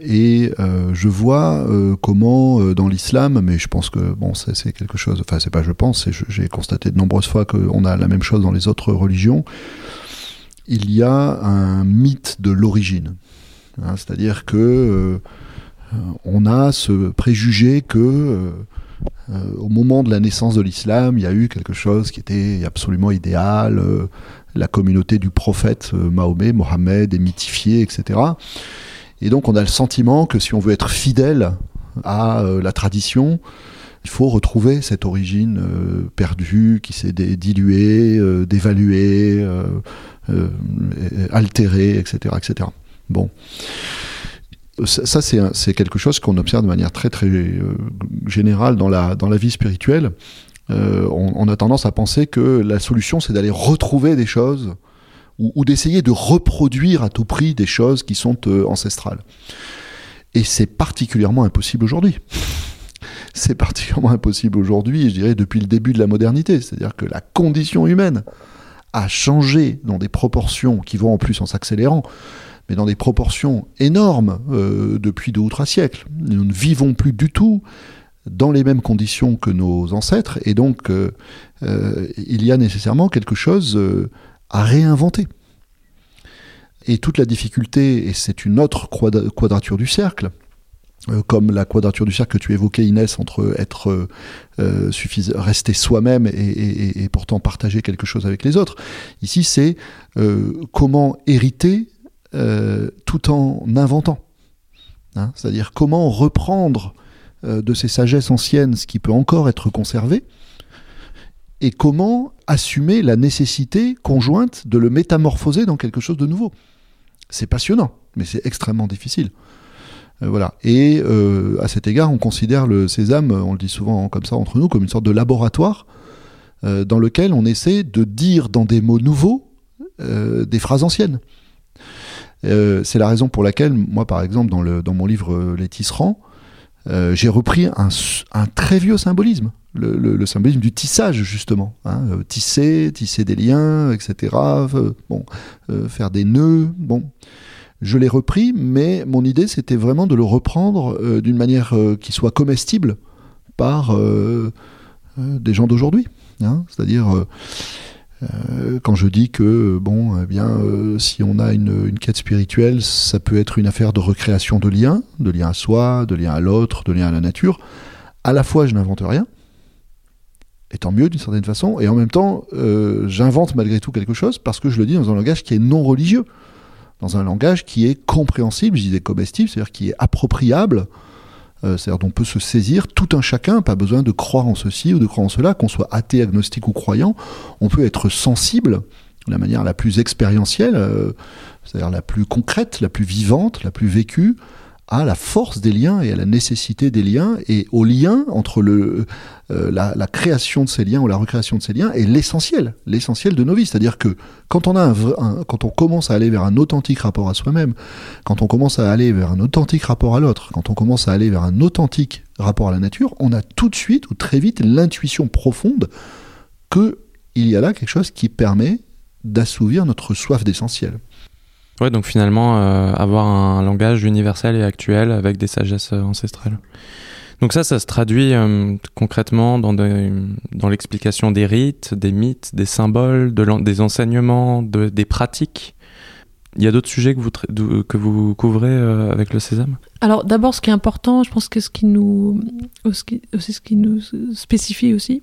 Et euh, je vois comment dans l'islam, mais je pense que bon, c'est quelque chose. Enfin, c'est pas je pense, j'ai constaté de nombreuses fois qu'on a la même chose dans les autres religions. Il y a un mythe de l'origine, hein, c'est-à-dire que euh, on a ce préjugé que euh, euh, au moment de la naissance de l'islam, il y a eu quelque chose qui était absolument idéal, la communauté du prophète Mahomet, Mohammed est mythifiée, etc. Et donc on a le sentiment que si on veut être fidèle à la tradition, il faut retrouver cette origine perdue, qui s'est diluée, dévaluée, altérée, etc., etc. Bon ça, c'est quelque chose qu'on observe de manière très très euh, générale dans la, dans la vie spirituelle. Euh, on, a tendance à penser que la solution, c'est d'aller retrouver des choses ou, d'essayer de reproduire à tout prix des choses qui sont euh, ancestrales. Et c'est particulièrement impossible aujourd'hui. c'est particulièrement impossible aujourd'hui, je dirais, depuis le début de la modernité. C'est-à-dire que la condition humaine a changé dans des proportions qui vont en plus en s'accélérant mais dans des proportions énormes euh, depuis deux ou trois siècles. Nous ne vivons plus du tout dans les mêmes conditions que nos ancêtres, et donc euh, euh, il y a nécessairement quelque chose à réinventer. Et toute la difficulté, et c'est une autre quadrature du cercle, comme la quadrature du cercle que tu évoquais Inès, entre être rester soi-même et, pourtant partager quelque chose avec les autres. Ici, c'est comment hériter euh, tout en inventant. Hein, c'est-à-dire comment reprendre euh, de ces sagesses anciennes ce qui peut encore être conservé, et comment assumer la nécessité conjointe de le métamorphoser dans quelque chose de nouveau. C'est passionnant, mais c'est extrêmement difficile. Euh, voilà. Et à cet égard, on considère le sésame, on le dit souvent comme ça entre nous, comme une sorte de laboratoire dans lequel on essaie de dire dans des mots nouveaux des phrases anciennes. Euh, c'est la raison pour laquelle, moi, par exemple, dans, mon livre euh, Les tisserands, euh, j'ai repris un, très vieux symbolisme, le, le, symbolisme du tissage, justement. Hein, tisser, tisser des liens, etc. bon, faire des nœuds. Bon. Je l'ai repris, mais mon idée, c'était vraiment de le reprendre d'une manière qui soit comestible par des gens d'aujourd'hui. Hein, C'est-à-dire euh, quand je dis que bon, eh bien, euh, si on a une, quête spirituelle, ça peut être une affaire de recréation de liens, de liens à soi, de liens à l'autre, de liens à la nature. À la fois, je n'invente rien, et tant mieux d'une certaine façon, et en même temps, euh, j'invente malgré tout quelque chose parce que je le dis dans un langage qui est non religieux, dans un langage qui est compréhensible, je disais comestible, c'est-à-dire qui est appropriable c'est-à-dire qu'on peut se saisir tout un chacun, pas besoin de croire en ceci ou de croire en cela, qu'on soit athée, agnostique ou croyant, on peut être sensible de la manière la plus expérientielle, euh, c'est-à-dire la plus concrète, la plus vivante, la plus vécue, à la force des liens et à la nécessité des liens et au lien entre le, euh, la, création de ces liens ou la recréation de ces liens est l'essentiel, l'essentiel de nos vies. C'est-à-dire que quand on, a un, quand on commence à aller vers un authentique rapport à soi-même, quand on commence à aller vers un authentique rapport à l'autre, quand on commence à aller vers un authentique rapport à la nature, on a tout de suite ou très vite l'intuition profonde que il y a là quelque chose qui permet d'assouvir notre soif d'essentiel. Ouais, donc finalement, euh, avoir un langage universel et actuel avec des sagesses euh, ancestrales. Donc ça, ça se traduit euh, concrètement dans, dans l'explication des rites, des mythes, des symboles, de des enseignements, de, des pratiques. Il y a d'autres sujets que vous, que vous couvrez avec le sésame? Alors d'abord, ce qui est important, je pense que ce qui nous, aussi ce qui nous spécifie aussi,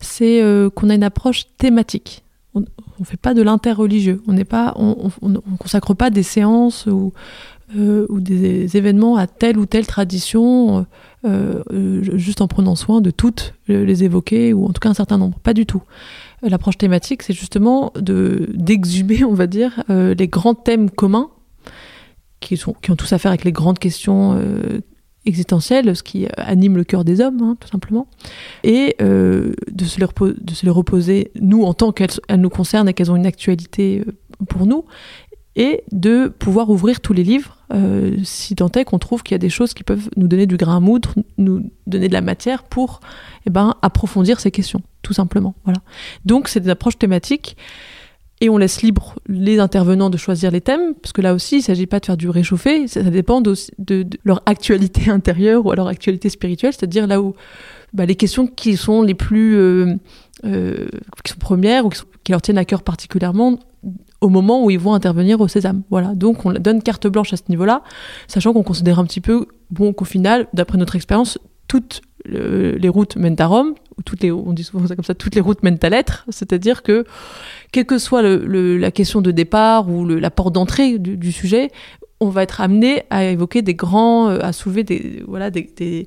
c'est qu'on a une approche thématique ne fait pas de l'interreligieux. On n'est pas, on, consacre pas des séances ou, euh, ou des événements à telle ou telle tradition, euh, euh, juste en prenant soin de toutes les évoquer ou en tout cas un certain nombre. Pas du tout. L'approche thématique, c'est justement de d'exhumer, on va dire, les grands thèmes communs qui, sont, qui ont tous à faire avec les grandes questions existentielle, ce qui anime le cœur des hommes, hein, tout simplement, et euh, de, se les reposer, nous, en tant qu'elles nous concernent et qu'elles ont une actualité euh, pour nous, et de pouvoir ouvrir tous les livres, euh, si tant est qu'on trouve qu'il y a des choses qui peuvent nous donner du grain à moudre, nous donner de la matière pour eh ben, approfondir ces questions, tout simplement. Voilà. Donc c'est des approches thématiques et on laisse libre les intervenants de choisir les thèmes, parce que là aussi, il ne s'agit pas de faire du réchauffé, ça, dépend de, leur actualité intérieure ou à leur actualité spirituelle, c'est-à-dire là où bah, les questions qui sont les plus euh, euh, qui sont premières ou qui, leur tiennent à cœur particulièrement au moment où ils vont intervenir au sésame. Voilà, donc on donne carte blanche à ce niveau-là, sachant qu'on considère un petit peu bon qu'au final, d'après notre expérience, toutes les routes mènent à Rome, on dit souvent ça comme ça, toutes les routes mènent à l'être, c'est-à-dire que quelle que soit la question de départ ou la porte d'entrée du, sujet, on va être amené à évoquer des grands, euh, à soulever des, voilà, des,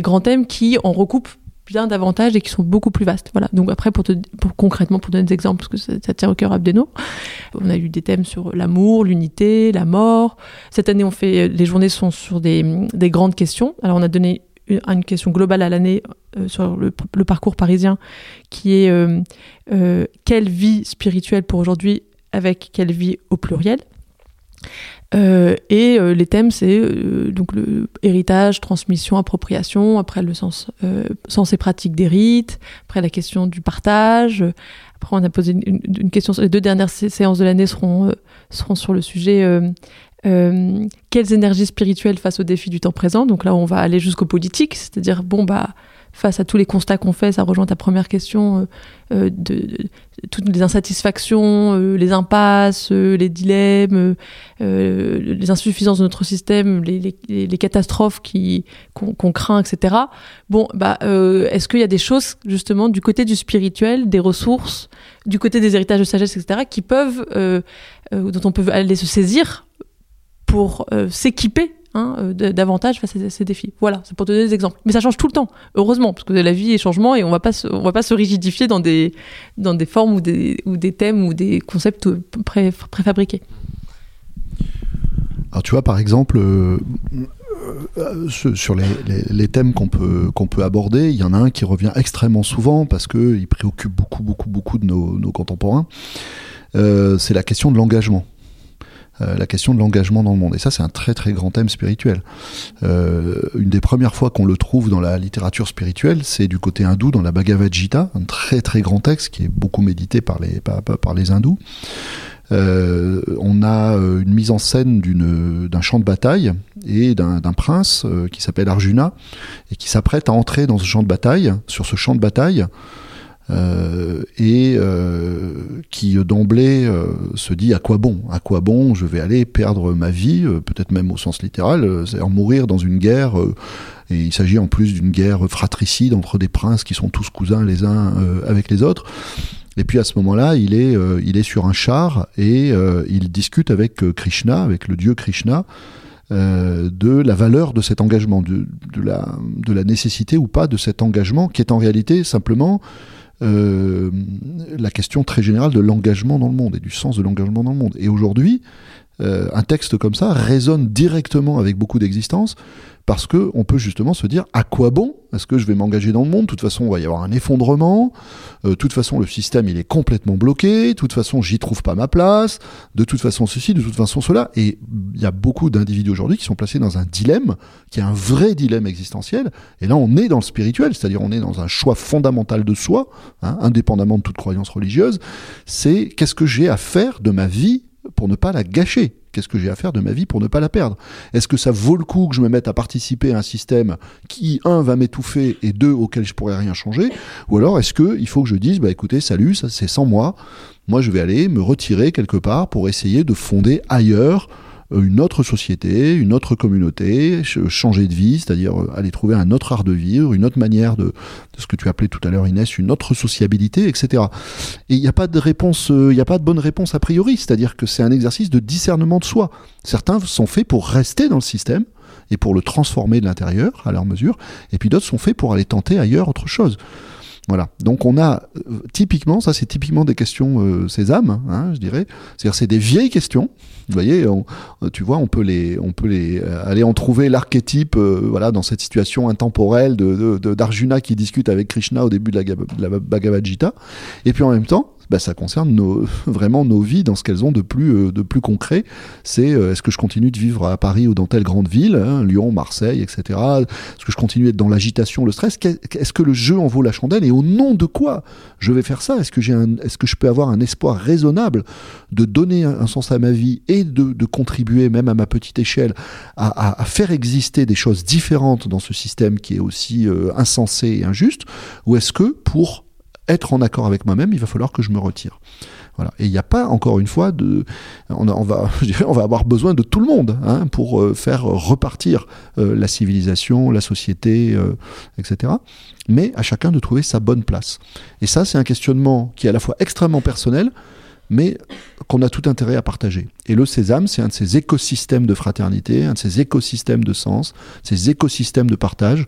grands thèmes qui en recoupent bien davantage et qui sont beaucoup plus vastes. Voilà. Donc après, pour, te, concrètement, pour donner des exemples, parce que ça, ça tient au cœur Abdeno, on a eu des thèmes sur l'amour, l'unité, la mort. Cette année, on fait, les journées sont sur des, des grandes questions. Alors on a donné une question globale à l'année euh, sur le, parcours parisien, qui est euh, euh, quelle vie spirituelle pour aujourd'hui avec quelle vie au pluriel? et les thèmes, c'est donc le héritage, transmission, appropriation, après le sens, sens et pratique des rites, après la question du partage. Après, on a posé une, une question. Les deux dernières séances de l'année seront seront sur le sujet euh, quelles énergies spirituelles face aux défis du temps présent? Donc là, on va aller jusqu'au politique, c'est-à-dire, bon, bah, face à tous les constats qu'on fait, ça rejoint ta première question, euh, euh, de, toutes les insatisfactions, les impasses, les dilemmes, les insuffisances de notre système, les, les, catastrophes qui, qu'on, craint, etc. Bon, bah, est-ce qu'il y a des choses, justement, du côté du spirituel, des ressources, du côté des héritages de sagesse, etc., qui peuvent, dont on peut aller se saisir pour euh, s'équiper hein, euh, davantage face à ces défis. Voilà, c'est pour te donner des exemples. Mais ça change tout le temps, heureusement, parce que la vie est changement et on on va pas se rigidifier dans des, formes ou des, thèmes ou des concepts pré, préfabriqués. Alors tu vois, par exemple, euh, sur les, thèmes qu'on peut, aborder, il y en a un qui revient extrêmement souvent parce qu'il préoccupe beaucoup, beaucoup, beaucoup de nos contemporains. c'est la question de l'engagement. Euh, la question de l'engagement dans le monde. Et ça, c'est un très très grand thème spirituel. Euh, une des premières fois qu'on le trouve dans la littérature spirituelle, c'est du côté hindou, dans la Bhagavad Gita, un très très grand texte qui est beaucoup médité par les, par, hindous. Euh, on a une mise en scène d'un champ de bataille et d'un prince qui s'appelle Arjuna et qui s'apprête à entrer dans ce champ de bataille. Sur ce champ de bataille, euh, et euh, qui d'emblée euh, se dit à quoi bon? À quoi bon? Je vais aller perdre ma vie, peut-être même au sens littéral, c'est-à-dire mourir dans une guerre. et il s'agit en plus d'une guerre fratricide entre des princes qui sont tous cousins les uns avec les autres. Et puis à ce moment-là, il est, il est sur un char et il discute avec Krishna, avec le dieu Krishna, de la valeur de cet engagement, de, la, de la nécessité ou pas de cet engagement, qui est en réalité simplement euh, la question très générale de l'engagement dans le monde et du sens de l'engagement dans le monde. Et aujourd'hui, euh, un texte comme ça résonne directement avec beaucoup d'existences parce que on peut justement se dire à quoi bon? Est-ce que je vais m'engager dans le monde? De toute façon, il va y avoir un effondrement. Euh, de toute façon, le système il est complètement bloqué. De toute façon, j'y trouve pas ma place. De toute façon, ceci, de toute façon, cela. Et il y a beaucoup d'individus aujourd'hui qui sont placés dans un dilemme, qui est un vrai dilemme existentiel. Et là, on est dans le spirituel, c'est-à-dire on est dans un choix fondamental de soi, hein, indépendamment de toute croyance religieuse. C'est qu'est-ce que j'ai à faire de ma vie pour ne pas la gâcher? Qu'est-ce que j'ai à faire de ma vie pour ne pas la perdre? Est-ce que ça vaut le coup que je me mette à participer à un système qui, un, va m'étouffer et deux, auquel je pourrais rien changer? Ou alors est-ce que il faut que je dise, bah écoutez, salut, ça c'est sans moi. Moi, je vais aller me retirer quelque part pour essayer de fonder ailleurs une autre société, une autre communauté, changer de vie, c'est-à-dire euh, aller trouver un autre art de vivre, une autre manière de, de ce que tu appelais tout à l'heure Inès, une autre sociabilité, etc. Et il n'y a pas de réponse, euh, il n'y a pas de bonne réponse a priori, c'est-à-dire que c'est un exercice de discernement de soi. Certains sont faits pour rester dans le système et pour le transformer de l'intérieur à leur mesure, et puis d'autres sont faits pour aller tenter ailleurs autre chose. Voilà. Donc on a typiquement, ça c'est typiquement des questions euh, sésame, hein, je dirais. C'est-à-dire c'est des vieilles questions vous voyez, tu vois, on peut les, on peut les euh, aller en trouver l'archétype, euh, voilà, dans cette situation intemporelle de d'Arjuna qui discute avec Krishna au début de la, de la Bhagavad Gita. Et puis en même temps, bah, ça concerne nos, vraiment nos vies dans ce qu'elles ont de plus, euh, de plus concret. C'est euh, est-ce que je continue de vivre à Paris ou dans telle grande ville, hein, Lyon, Marseille, etc. Est-ce que je continue d'être dans l'agitation, le stress? Est-ce que le jeu en vaut la chandelle? Et au nom de quoi je vais faire ça? Est-ce que, est-ce que je peux avoir un espoir raisonnable de donner un, sens à ma vie et de, contribuer, même à ma petite échelle, à, faire exister des choses différentes dans ce système qui est aussi euh, insensé et injuste? Ou est-ce que pour être en accord avec moi-même, il va falloir que je me retire. Voilà. Et il n'y a pas, encore une fois, de, on, va, on va avoir besoin de tout le monde hein, pour euh, faire repartir euh, la civilisation, la société, euh, etc. Mais à chacun de trouver sa bonne place. Et ça, c'est un questionnement qui est à la fois extrêmement personnel, mais qu'on a tout intérêt à partager. Et le sésame, c'est un de ces écosystèmes de fraternité, un de ces écosystèmes de sens, ces écosystèmes de partage,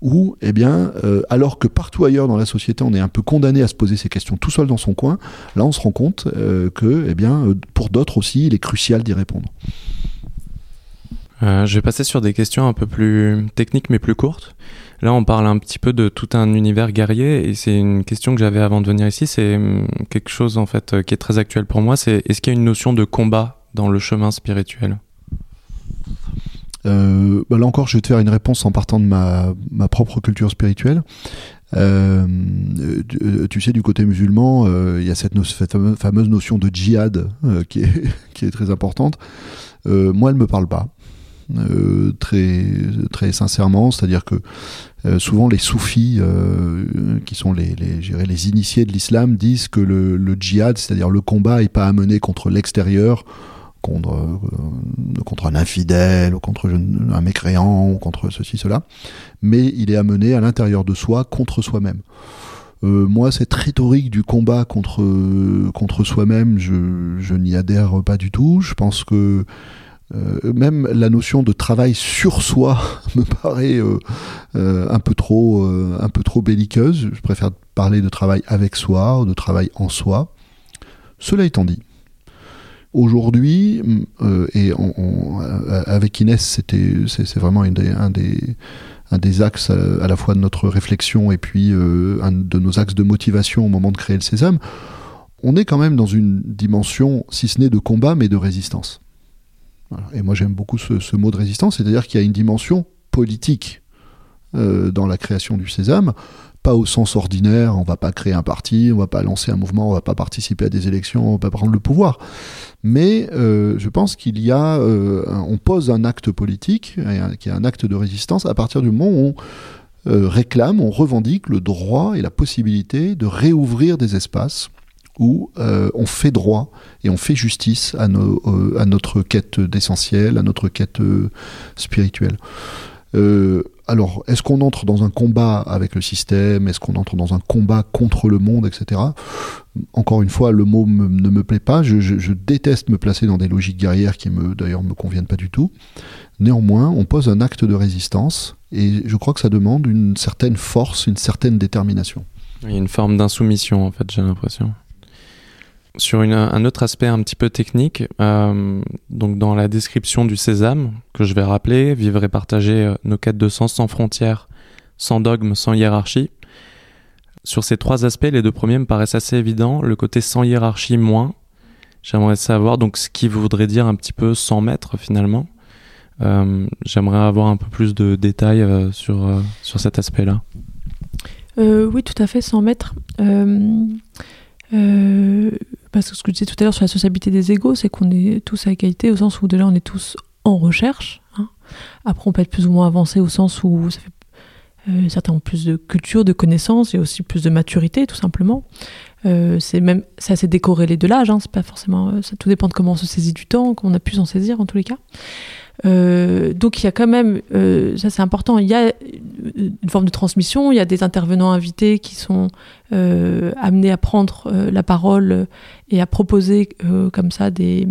où, eh bien, euh, alors que partout ailleurs dans la société, on est un peu condamné à se poser ces questions tout seul dans son coin, là, on se rend compte euh, que, eh bien, euh, pour d'autres aussi, il est crucial d'y répondre. je vais passer sur des questions un peu plus techniques mais plus courtes. Là, on parle un petit peu de tout un univers guerrier et c'est une question que j'avais avant de venir ici. C'est hum, quelque chose en fait euh, qui est très actuel pour moi. C'est est-ce qu'il y a une notion de combat dans le chemin spirituel? Euh, bah là encore, je vais te faire une réponse en partant de ma, ma propre culture spirituelle. Euh, tu sais, du côté musulman, il y a cette, fameuse notion de djihad qui, est, qui est très importante. moi, elle me parle pas. Euh, très, très sincèrement. C'est-à-dire que euh, souvent les soufis, euh, qui sont les, les, initiés de l'islam, disent que le, le djihad, c'est-à-dire le combat, n'est pas à mener contre l'extérieur, contre, contre un infidèle, ou contre un mécréant, ou contre ceci, cela, mais il est amené à l'intérieur de soi, contre soi-même. moi, cette rhétorique du combat contre, contre soi-même, je, je n'y adhère pas du tout. Je pense que euh, même la notion de travail sur soi me paraît euh, euh, un peu trop un peu trop belliqueuse. Je préfère parler de travail avec soi ou de travail en soi. Cela étant dit, aujourd'hui et avec Inès, c'était c'est vraiment un des, axes à, la fois de notre réflexion et puis un de nos axes de motivation au moment de créer le Sésame. On est quand même dans une dimension, si ce n'est de combat, mais de résistance. Et moi j'aime beaucoup ce, mot de résistance, c'est-à-dire qu'il y a une dimension politique euh, dans la création du sésame, pas au sens ordinaire, on va pas créer un parti, on va pas lancer un mouvement, on va pas participer à des élections, on va pas prendre le pouvoir. Mais euh, je pense qu'il y a, euh, on pose un acte politique, qui est un acte de résistance, à partir du moment où on réclame, on revendique le droit et la possibilité de réouvrir des espaces où euh, on fait droit et on fait justice à, euh, notre quête d'essentiel, à notre quête euh, spirituelle. alors, est-ce qu'on entre dans un combat avec le système? Est-ce qu'on entre dans un combat contre le monde, etc. Encore une fois, le mot ne me plaît pas. Je, je, déteste me placer dans des logiques guerrières qui, me, d'ailleurs, me conviennent pas du tout. Néanmoins, on pose un acte de résistance et je crois que ça demande une certaine force, une certaine détermination. Il y a une forme d'insoumission, en fait, j'ai l'impression. Sur un autre aspect un petit peu technique, euh, donc dans la description du sésame, que je vais rappeler, vivre et partager euh, nos quêtes de sens sans frontières, sans dogme, sans hiérarchie. Sur ces trois aspects, les deux premiers me paraissent assez évidents, le côté sans hiérarchie moins. J'aimerais savoir donc ce qui voudrait dire un petit peu sans maître finalement. Euh, j'aimerais avoir un peu plus de détails sur, sur cet aspect-là. oui, tout à fait, sans maître. Euh, parce que ce que je disais tout à l'heure sur la sociabilité des égaux, c'est qu'on est tous à égalité au sens où déjà on est tous en recherche. Hein. Après, on peut être plus ou moins avancé au sens où euh, certains ont plus de culture, de connaissances et aussi plus de maturité, tout simplement. Euh, c'est même c'est assez décorrélé de l'âge, hein, c'est pas forcément. Ça tout dépend de comment on se saisit du temps, qu'on a pu s'en saisir en tous les cas. Euh, donc il y a quand même, euh, ça c'est important, il y a une forme de transmission, il y a des intervenants invités qui sont euh, amenés à prendre la parole et à proposer comme ça des,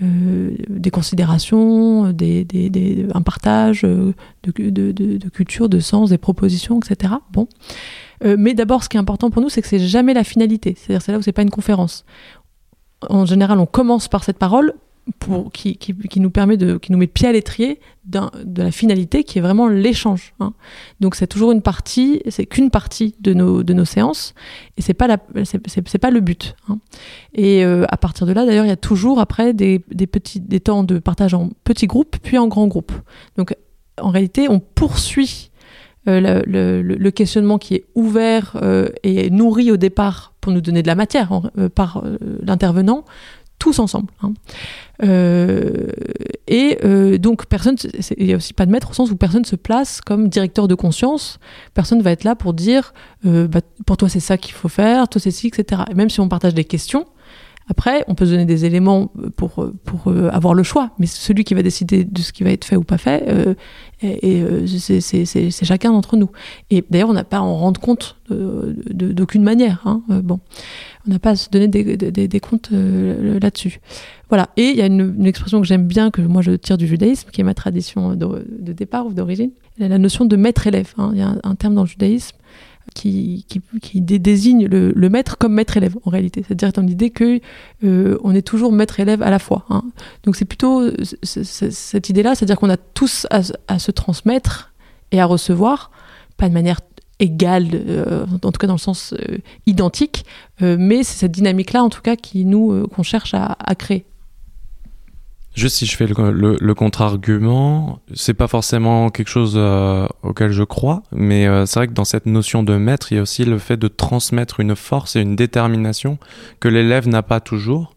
des considérations, des, des, un partage de, de, de, culture, de sens, des propositions, etc. Bon. mais d'abord, ce qui est important pour nous, c'est que c'est jamais la finalité. C'est-à-dire, c'est là où c'est pas une conférence. En général, on commence par cette parole qui, nous permet de, qui nous met pied à l'étrier de la finalité qui est vraiment l'échange. Hein. Donc c'est toujours une partie, c'est qu'une partie de nos, de nos séances et c'est pas c'est, pas le but. Hein. Et euh, à partir de là, d'ailleurs, il y a toujours après des, des petits, des temps de partage en petits groupes puis en grands groupes. Donc en réalité, on poursuit euh, le, questionnement qui est ouvert euh, et nourri au départ pour nous donner de la matière par l'intervenant tous ensemble. Hein. Euh, et euh, donc personne, il n'y a aussi pas de maître au sens où personne se place comme directeur de conscience. Personne va être là pour dire, euh, bah, pour toi c'est ça qu'il faut faire, toi c'est ci, etc. Et même si on partage des questions, après, on peut se donner des éléments pour, pour avoir le choix, mais celui qui va décider de ce qui va être fait ou pas fait, euh, et, c'est chacun d'entre nous. Et d'ailleurs, on n'a pas à en rendre compte d'aucune manière. Hein. bon, on n'a pas à se donner des, des, comptes euh, là-dessus. Voilà. Et il y a une, une expression que j'aime bien, que moi je tire du judaïsme, qui est ma tradition de, de départ ou d'origine. La notion de maître-élève. Hein. Il y a un, terme dans le judaïsme qui, désigne le, maître comme maître-élève en réalité. C'est-à-dire dans l'idée que euh, on est toujours maître-élève à la fois. Hein. Donc c'est plutôt cette idée-là, c'est-à-dire qu'on a tous à, se transmettre et à recevoir, pas de manière égal, euh, en tout cas dans le sens euh, identique, mais c'est cette dynamique-là, en tout cas, qu'on cherche à, créer. Juste si je fais le, contre-argument, c'est pas forcément quelque chose auquel je crois, mais c'est vrai que dans cette notion de maître, il y a aussi le fait de transmettre une force et une détermination que l'élève n'a pas toujours.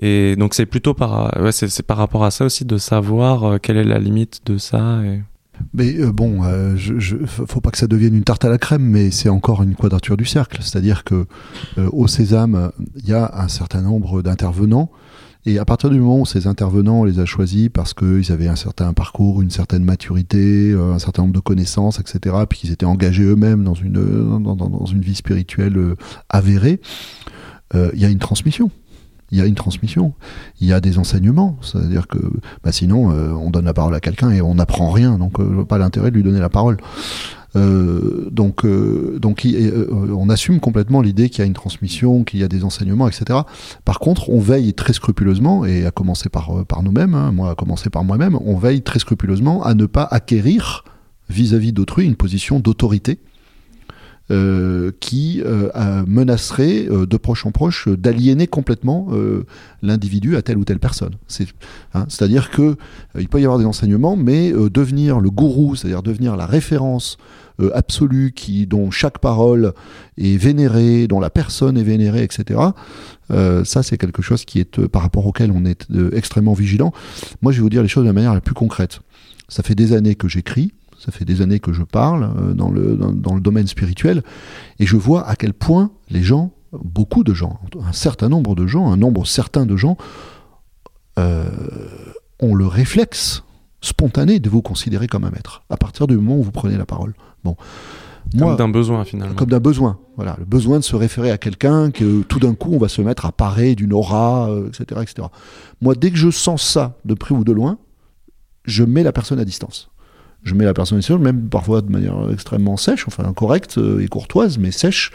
Et donc c'est plutôt par, ouais, c'est par rapport à ça aussi de savoir quelle est la limite de ça. Mais euh, bon, euh, je, faut pas que ça devienne une tarte à la crème, mais c'est encore une quadrature du cercle. C'est-à-dire que euh, au Sésame, il y a un certain nombre d'intervenants. Et à partir du moment où ces intervenants, on les a choisis parce qu'ils avaient un certain parcours, une certaine maturité, un certain nombre de connaissances, etc., puis qu'ils étaient engagés eux-mêmes dans une, dans, une vie spirituelle avérée, il y a une transmission il y a une transmission, il y a des enseignements. C'est-à-dire que bah sinon, euh, on donne la parole à quelqu'un et on n'apprend rien. Donc, euh, pas l'intérêt de lui donner la parole. Euh, donc, euh, donc on assume complètement l'idée qu'il y a une transmission, qu'il y a des enseignements, etc. Par contre, on veille très scrupuleusement, et à commencer par, par nous-mêmes, hein, moi à commencer par moi-même, on veille très scrupuleusement à ne pas acquérir vis-à-vis d'autrui une position d'autorité euh, qui euh, menacerait euh, de proche en proche d'aliéner complètement l'individu à telle ou telle personne. Hein, c'est-à-dire que il peut y avoir des enseignements, mais devenir le gourou, c'est-à-dire devenir la référence absolue qui, dont chaque parole est vénérée, dont la personne est vénérée, etc. ça, c'est quelque chose qui est par rapport auquel on est extrêmement vigilant. Moi, je vais vous dire les choses de la manière la plus concrète. Ça fait des années que j'écris, ça fait des années que je parle euh, dans, le, dans, le domaine spirituel, et je vois à quel point les gens, beaucoup de gens, un certain nombre de gens, un nombre certain de gens, euh, ont le réflexe spontané de vous considérer comme un maître, à partir du moment où vous prenez la parole. Bon. Moi, comme d'un besoin finalement. Comme d'un besoin, voilà, le besoin de se référer à quelqu'un que tout d'un coup on va se mettre à parer d'une aura, etc., euh, etc. Moi, dès que je sens ça de près ou de loin, je mets la personne à distance je mets la personne sur, même parfois de manière extrêmement sèche, enfin correcte euh, et courtoise, mais sèche,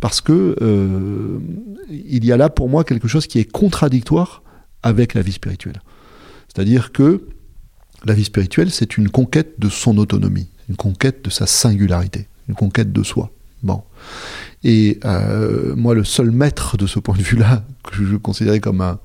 parce que euh, il y a là pour moi quelque chose qui est contradictoire avec la vie spirituelle. C'est-à-dire que la vie spirituelle, c'est une conquête de son autonomie, une conquête de sa singularité, une conquête de soi. Bon. Et euh, moi, le seul maître de ce point de vue-là, que je considérais comme un,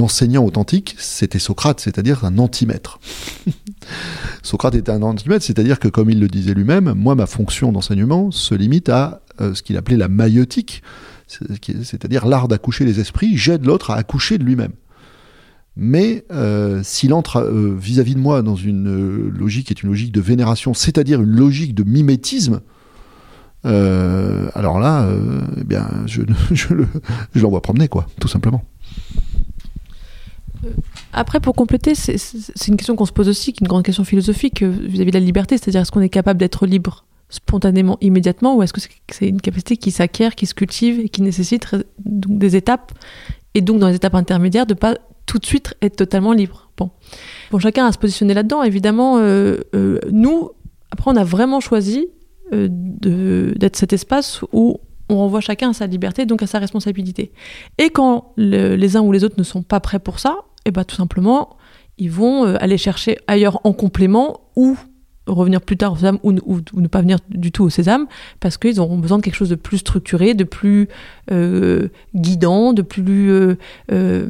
enseignant authentique, c'était Socrate, c'est-à-dire un antimètre. Socrate était un antimètre, c'est-à-dire que, comme il le disait lui-même, moi, ma fonction d'enseignement se limite à euh, ce qu'il appelait la maïotique, c'est-à-dire l'art d'accoucher les esprits, j'aide l'autre à accoucher de lui-même. Mais euh, s'il entre euh, vis-à-vis de moi dans une logique qui est une logique de vénération, c'est-à-dire une logique de mimétisme, alors là, eh bien, je, je, l'envoie promener, quoi, tout simplement. Après, pour compléter, c'est une question qu'on se pose aussi, qui est une grande question philosophique vis-à-vis de la liberté, c'est-à-dire est-ce qu'on est capable d'être libre spontanément, immédiatement, ou est-ce que c'est une capacité qui s'acquiert, qui se cultive et qui nécessite donc des étapes, et donc dans les étapes intermédiaires, de pas tout de suite être totalement libre. Bon, bon chacun à se positionner là-dedans. Évidemment, euh, euh, nous, après, on a vraiment choisi euh, d'être cet espace où on renvoie chacun à sa liberté, donc à sa responsabilité. Et quand les uns ou les autres ne sont pas prêts pour ça, et eh ben tout simplement, ils vont aller chercher ailleurs en complément ou revenir plus tard au sésame ou, ne pas venir du tout au sésame parce qu'ils auront besoin de quelque chose de plus structuré, de plus euh, guidant, de plus, euh, euh,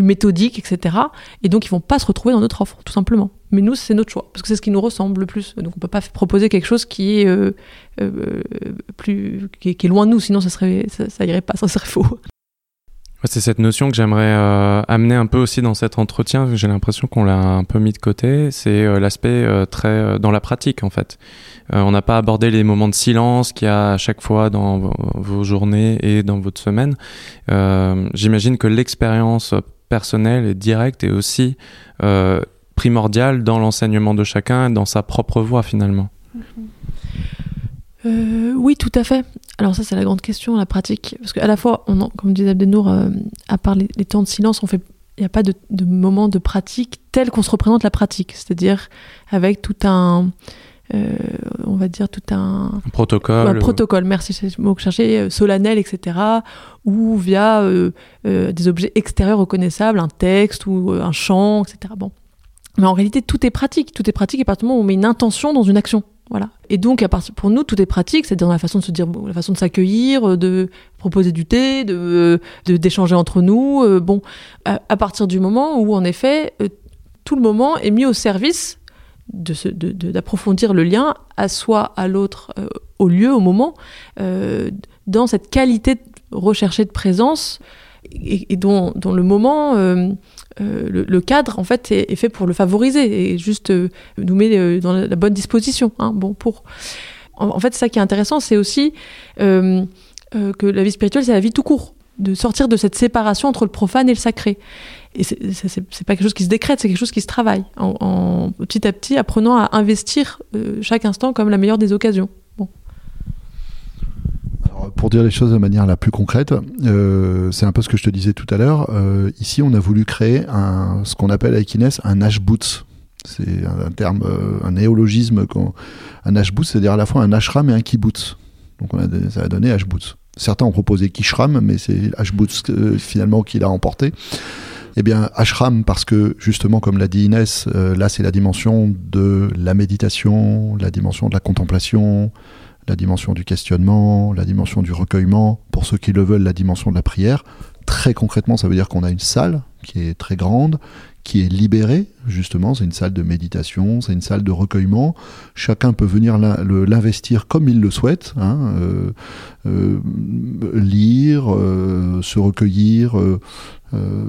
méthodique, etc. Et donc ils vont pas se retrouver dans notre offre, tout simplement. Mais nous, c'est notre choix parce que c'est ce qui nous ressemble le plus. Donc on peut pas proposer quelque chose qui est plus, qui est, loin de nous, sinon ça serait, ça irait pas, ça serait faux. C'est cette notion que j'aimerais euh, amener un peu aussi dans cet entretien. J'ai l'impression qu'on l'a un peu mis de côté. C'est euh, l'aspect euh, très dans la pratique en fait. on n'a pas abordé les moments de silence qu'il y a à chaque fois dans vos, journées et dans votre semaine. J'imagine que l'expérience personnelle et directe est aussi primordiale dans l'enseignement de chacun, dans sa propre voix finalement. Mm-hmm. Euh, oui, tout à fait. Alors ça, c'est la grande question, la pratique. Parce qu'à la fois, on comme disait Abdenour, euh, à part les, temps de silence, on fait, il n'y a pas de, moment de pratique tel qu'on se représente la pratique. C'est-à-dire avec tout un, euh, on va dire tout un, protocole. Un protocole, merci, c'est le mot que je cherchais, solennel, etc. Ou via des objets extérieurs reconnaissables, un texte ou un chant, etc. Bon. Mais en réalité, tout est pratique. Tout est pratique à partir du moment où on met une intention dans une action. Voilà. Et donc, à partir, pour nous, tout est pratique, c'est-à-dire la façon de se dire, la façon de s'accueillir, euh, de proposer du thé, de d'échanger entre nous. Euh, bon, à, partir du moment où, en effet, euh, tout le moment est mis au service de d'approfondir le lien à soi, à l'autre, au lieu, au moment, dans cette qualité recherchée de présence et, dont, dont, le moment euh, le, cadre en fait est, fait pour le favoriser et juste euh, nous met euh, dans la, bonne disposition. Hein, bon pour. En, fait, ça qui est intéressant, c'est aussi que la vie spirituelle, c'est la vie tout court, de sortir de cette séparation entre le profane et le sacré. Et c'est pas quelque chose qui se décrète, c'est quelque chose qui se travaille en, petit à petit, apprenant à investir chaque instant comme la meilleure des occasions pour dire les choses de manière la plus concrète, euh, c'est un peu ce que je te disais tout à l'heure. Euh, ici, on a voulu créer ce qu'on appelle avec Inès un ashboots. C'est un, terme, euh, un néologisme. Un ashboots, c'est-à-dire à la fois un ashram et un kibbutz. Donc ça a donné ashboots. Certains ont proposé kishram, mais c'est ashboots finalement qui l'a emporté. Eh bien, ashram, parce que justement, comme l'a dit Inès, là c'est la dimension de la méditation, la dimension de la contemplation, la dimension du questionnement, la dimension du recueillement, pour ceux qui le veulent, la dimension de la prière. Très concrètement, ça veut dire qu'on a une salle qui est très grande, qui est libérée, justement, c'est une salle de méditation, c'est une salle de recueillement. Chacun peut venir l'investir comme il le souhaite, hein, euh, euh, lire, euh, se recueillir, euh,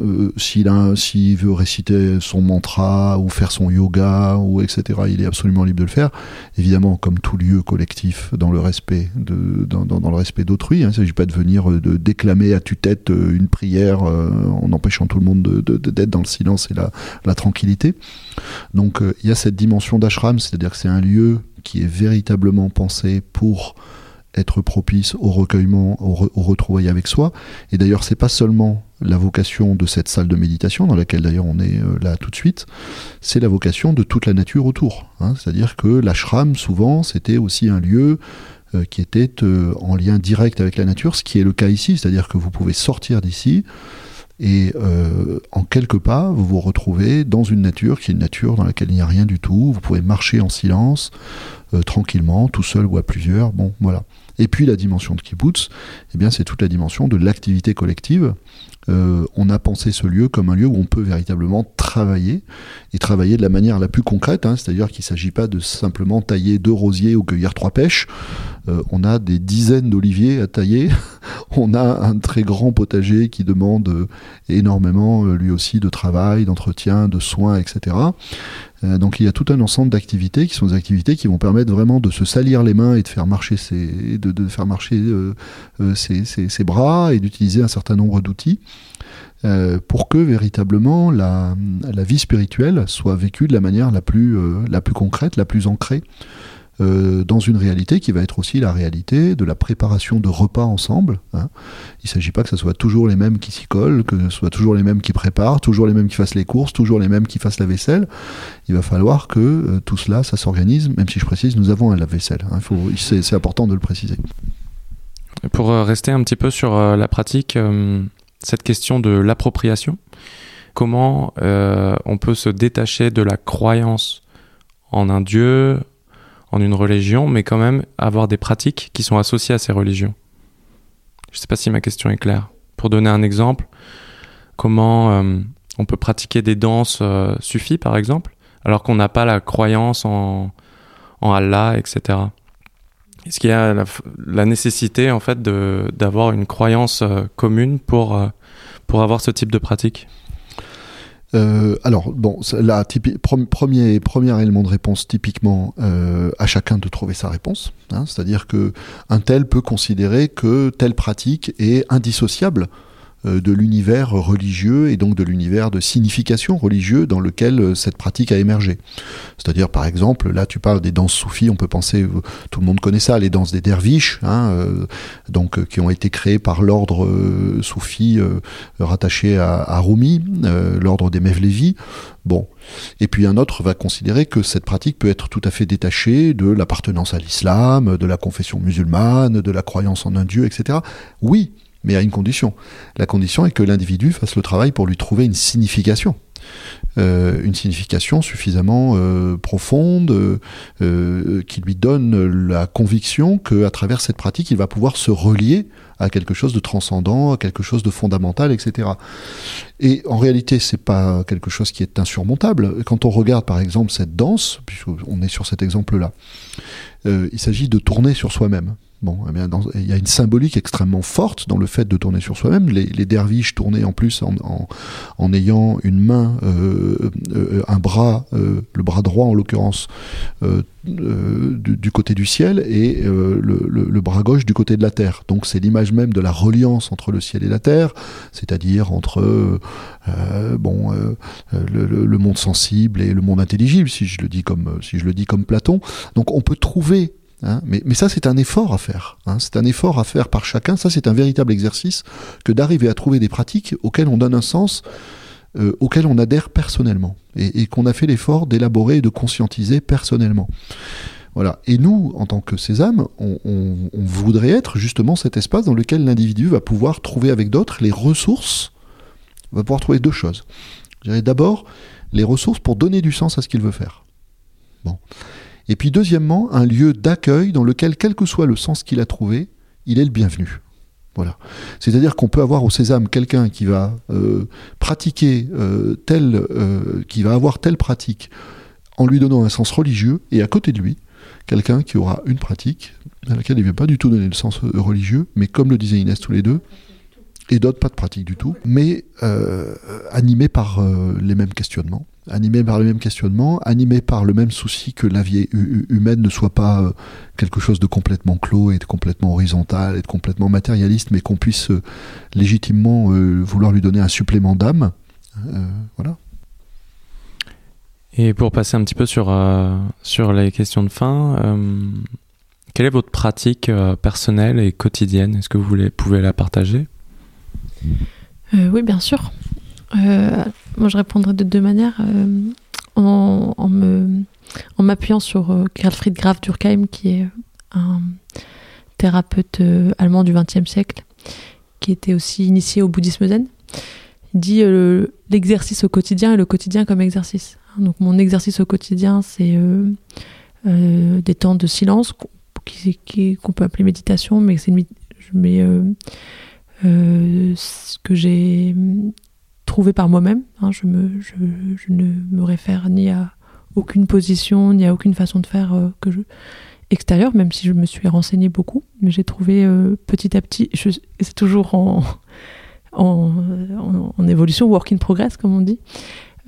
euh, s'il veut réciter son mantra ou faire son yoga ou etc il est absolument libre de le faire. Évidemment comme tout lieu collectif dans le respect dans, le respect d'autrui hein, il ne s'agit pas de venir euh, de déclamer à tue-tête une prière en empêchant tout le monde d'être dans le silence et la tranquillité. Donc il y a cette dimension d'ashram c'est-à-dire que c'est un lieu qui est véritablement pensé pour être propice au recueillement, au, au retrouvailles avec soi. Et d'ailleurs, c'est pas seulement la vocation de cette salle de méditation, dans laquelle d'ailleurs on est euh, là tout de suite, c'est la vocation de toute la nature autour. Hein. C'est-à-dire que l'ashram, souvent, c'était aussi un lieu qui était en lien direct avec la nature, ce qui est le cas ici, c'est-à-dire que vous pouvez sortir d'ici et en quelques pas, vous vous retrouvez dans une nature qui est une nature dans laquelle il n'y a rien du tout. Vous pouvez marcher en silence, tranquillement, tout seul ou à plusieurs. Bon, voilà. Et puis la dimension de kibbutz, eh bien, c'est toute la dimension de l'activité collective euh, on a pensé ce lieu comme un lieu où on peut véritablement travailler, et travailler de la manière la plus concrète, hein, c'est-à-dire qu'il ne s'agit pas de simplement tailler deux rosiers ou cueillir trois pêches. Euh, on a des dizaines d'oliviers à tailler, on a un très grand potager qui demande euh, énormément, lui aussi, de travail, d'entretien, de soins, etc. donc il y a tout un ensemble d'activités qui sont des activités qui vont permettre vraiment de se salir les mains et de faire marcher ses, de, faire marcher ses bras et d'utiliser un certain nombre d'outils. Euh, pour que véritablement la, vie spirituelle soit vécue de la manière la plus, euh, la plus concrète, la plus ancrée euh, dans une réalité qui va être aussi la réalité de la préparation de repas ensemble. Hein. Il ne s'agit pas que ce soit toujours les mêmes qui s'y collent, que ce soit toujours les mêmes qui préparent, toujours les mêmes qui fassent les courses, toujours les mêmes qui fassent la vaisselle. Il va falloir que tout cela, ça s'organise, même si je précise, nous avons un lave-vaisselle. Hein. C'est important de le préciser. Pour rester un petit peu sur la pratique, cette question de l'appropriation. Comment euh, on peut se détacher de la croyance en un dieu, en une religion, mais quand même avoir des pratiques qui sont associées à ces religions? Je ne sais pas si ma question est claire. Pour donner un exemple, comment euh, on peut pratiquer des danses euh, suffit, par exemple, alors qu'on n'a pas la croyance en, en Allah, etc. Est-ce qu'il y a la, nécessité en fait d'avoir une croyance euh, commune pour, euh, pour avoir ce type de pratique? Euh, alors, bon, la premier, premier élément de réponse, typiquement, à chacun de trouver sa réponse. Hein, c'est-à-dire que un tel peut considérer que telle pratique est indissociable de l'univers religieux et donc de l'univers de signification religieuse dans lequel euh, cette pratique a émergé. C'est-à-dire, par exemple, là tu parles des danses soufis, on peut penser, euh, tout le monde connaît ça, les danses des derviches, hein, donc qui ont été créées par l'ordre soufi rattaché à, Rumi, l'ordre des Mevlevi. Bon. Et puis un autre va considérer que cette pratique peut être tout à fait détachée de l'appartenance à l'islam, de la confession musulmane, de la croyance en un dieu, etc. Oui, mais à une condition. La condition est que l'individu fasse le travail pour lui trouver une signification. Euh, une signification suffisamment euh, profonde euh, qui lui donne la conviction qu'à travers cette pratique, il va pouvoir se relier à quelque chose de transcendant, à quelque chose de fondamental, etc. Et en réalité, c'est pas quelque chose qui est insurmontable. Quand on regarde par exemple cette danse, puisqu'on est sur cet exemple-là, il s'agit de tourner sur soi-même. Bon, eh il y a une symbolique extrêmement forte dans le fait de tourner sur soi-même. Les, derviches tournaient en plus en, en, ayant une main, euh, euh, un bras, euh, le bras droit en l'occurrence, du, côté du ciel et le, le, bras gauche du côté de la terre. Donc c'est l'image même de la reliance entre le ciel et la terre, c'est-à-dire entre bon le, le, monde sensible et le monde intelligible, si je le dis comme si je le dis comme Platon. Donc on peut trouver Hein. mais, ça, c'est un effort à faire. Hein. c'est un effort à faire par chacun. Ça, c'est un véritable exercice que d'arriver à trouver des pratiques auxquelles on donne un sens, euh, auxquelles on adhère personnellement, et, qu'on a fait l'effort d'élaborer et de conscientiser personnellement. Voilà. Et nous, en tant que sésame, on, on, voudrait être justement cet espace dans lequel l'individu va pouvoir trouver avec d'autres les ressources, va pouvoir trouver deux choses. D'abord, les ressources pour donner du sens à ce qu'il veut faire. Bon. Et puis deuxièmement, un lieu d'accueil dans lequel, quel que soit le sens qu'il a trouvé, il est le bienvenu. Voilà. C'est-à-dire qu'on peut avoir au sésame quelqu'un qui va euh, pratiquer euh, tel, euh, qui va avoir telle pratique en lui donnant un sens religieux, et à côté de lui, quelqu'un qui aura une pratique à laquelle il ne vient pas du tout donner le sens religieux, mais comme le disait Inès tous les deux, et d'autres pas de pratique du tout, mais animés par les mêmes questionnements animé par le même questionnement, animé par le même souci que la vie humaine ne soit pas euh, quelque chose de complètement clos et de complètement horizontal et de complètement matérialiste, mais qu'on puisse euh, légitimement euh, vouloir lui donner un supplément d'âme. voilà. Et pour passer un petit peu sur, sur les questions de fin, quelle est votre pratique personnelle et quotidienne? Est-ce que vous voulez, pouvez la partager? Oui, bien sûr. Euh, moi, je répondrai de deux manières. Euh, en, m'appuyant sur euh, Fried Graf Durkheim, qui est un, thérapeute allemand du XXe siècle, qui était aussi initié au bouddhisme zen. Il dit l'exercice au quotidien et le quotidien comme exercice. Donc mon exercice au quotidien, c'est des temps de silence qu'on peut appeler méditation, mais c'est ce que j'ai trouvé par moi-même. Hein, je, me, je, ne me réfère ni à aucune position, ni à aucune façon de faire euh, que je extérieure, même si je me suis renseignée beaucoup. Mais j'ai trouvé euh, petit à petit, c'est toujours en, en, évolution, work in progress, comme on dit,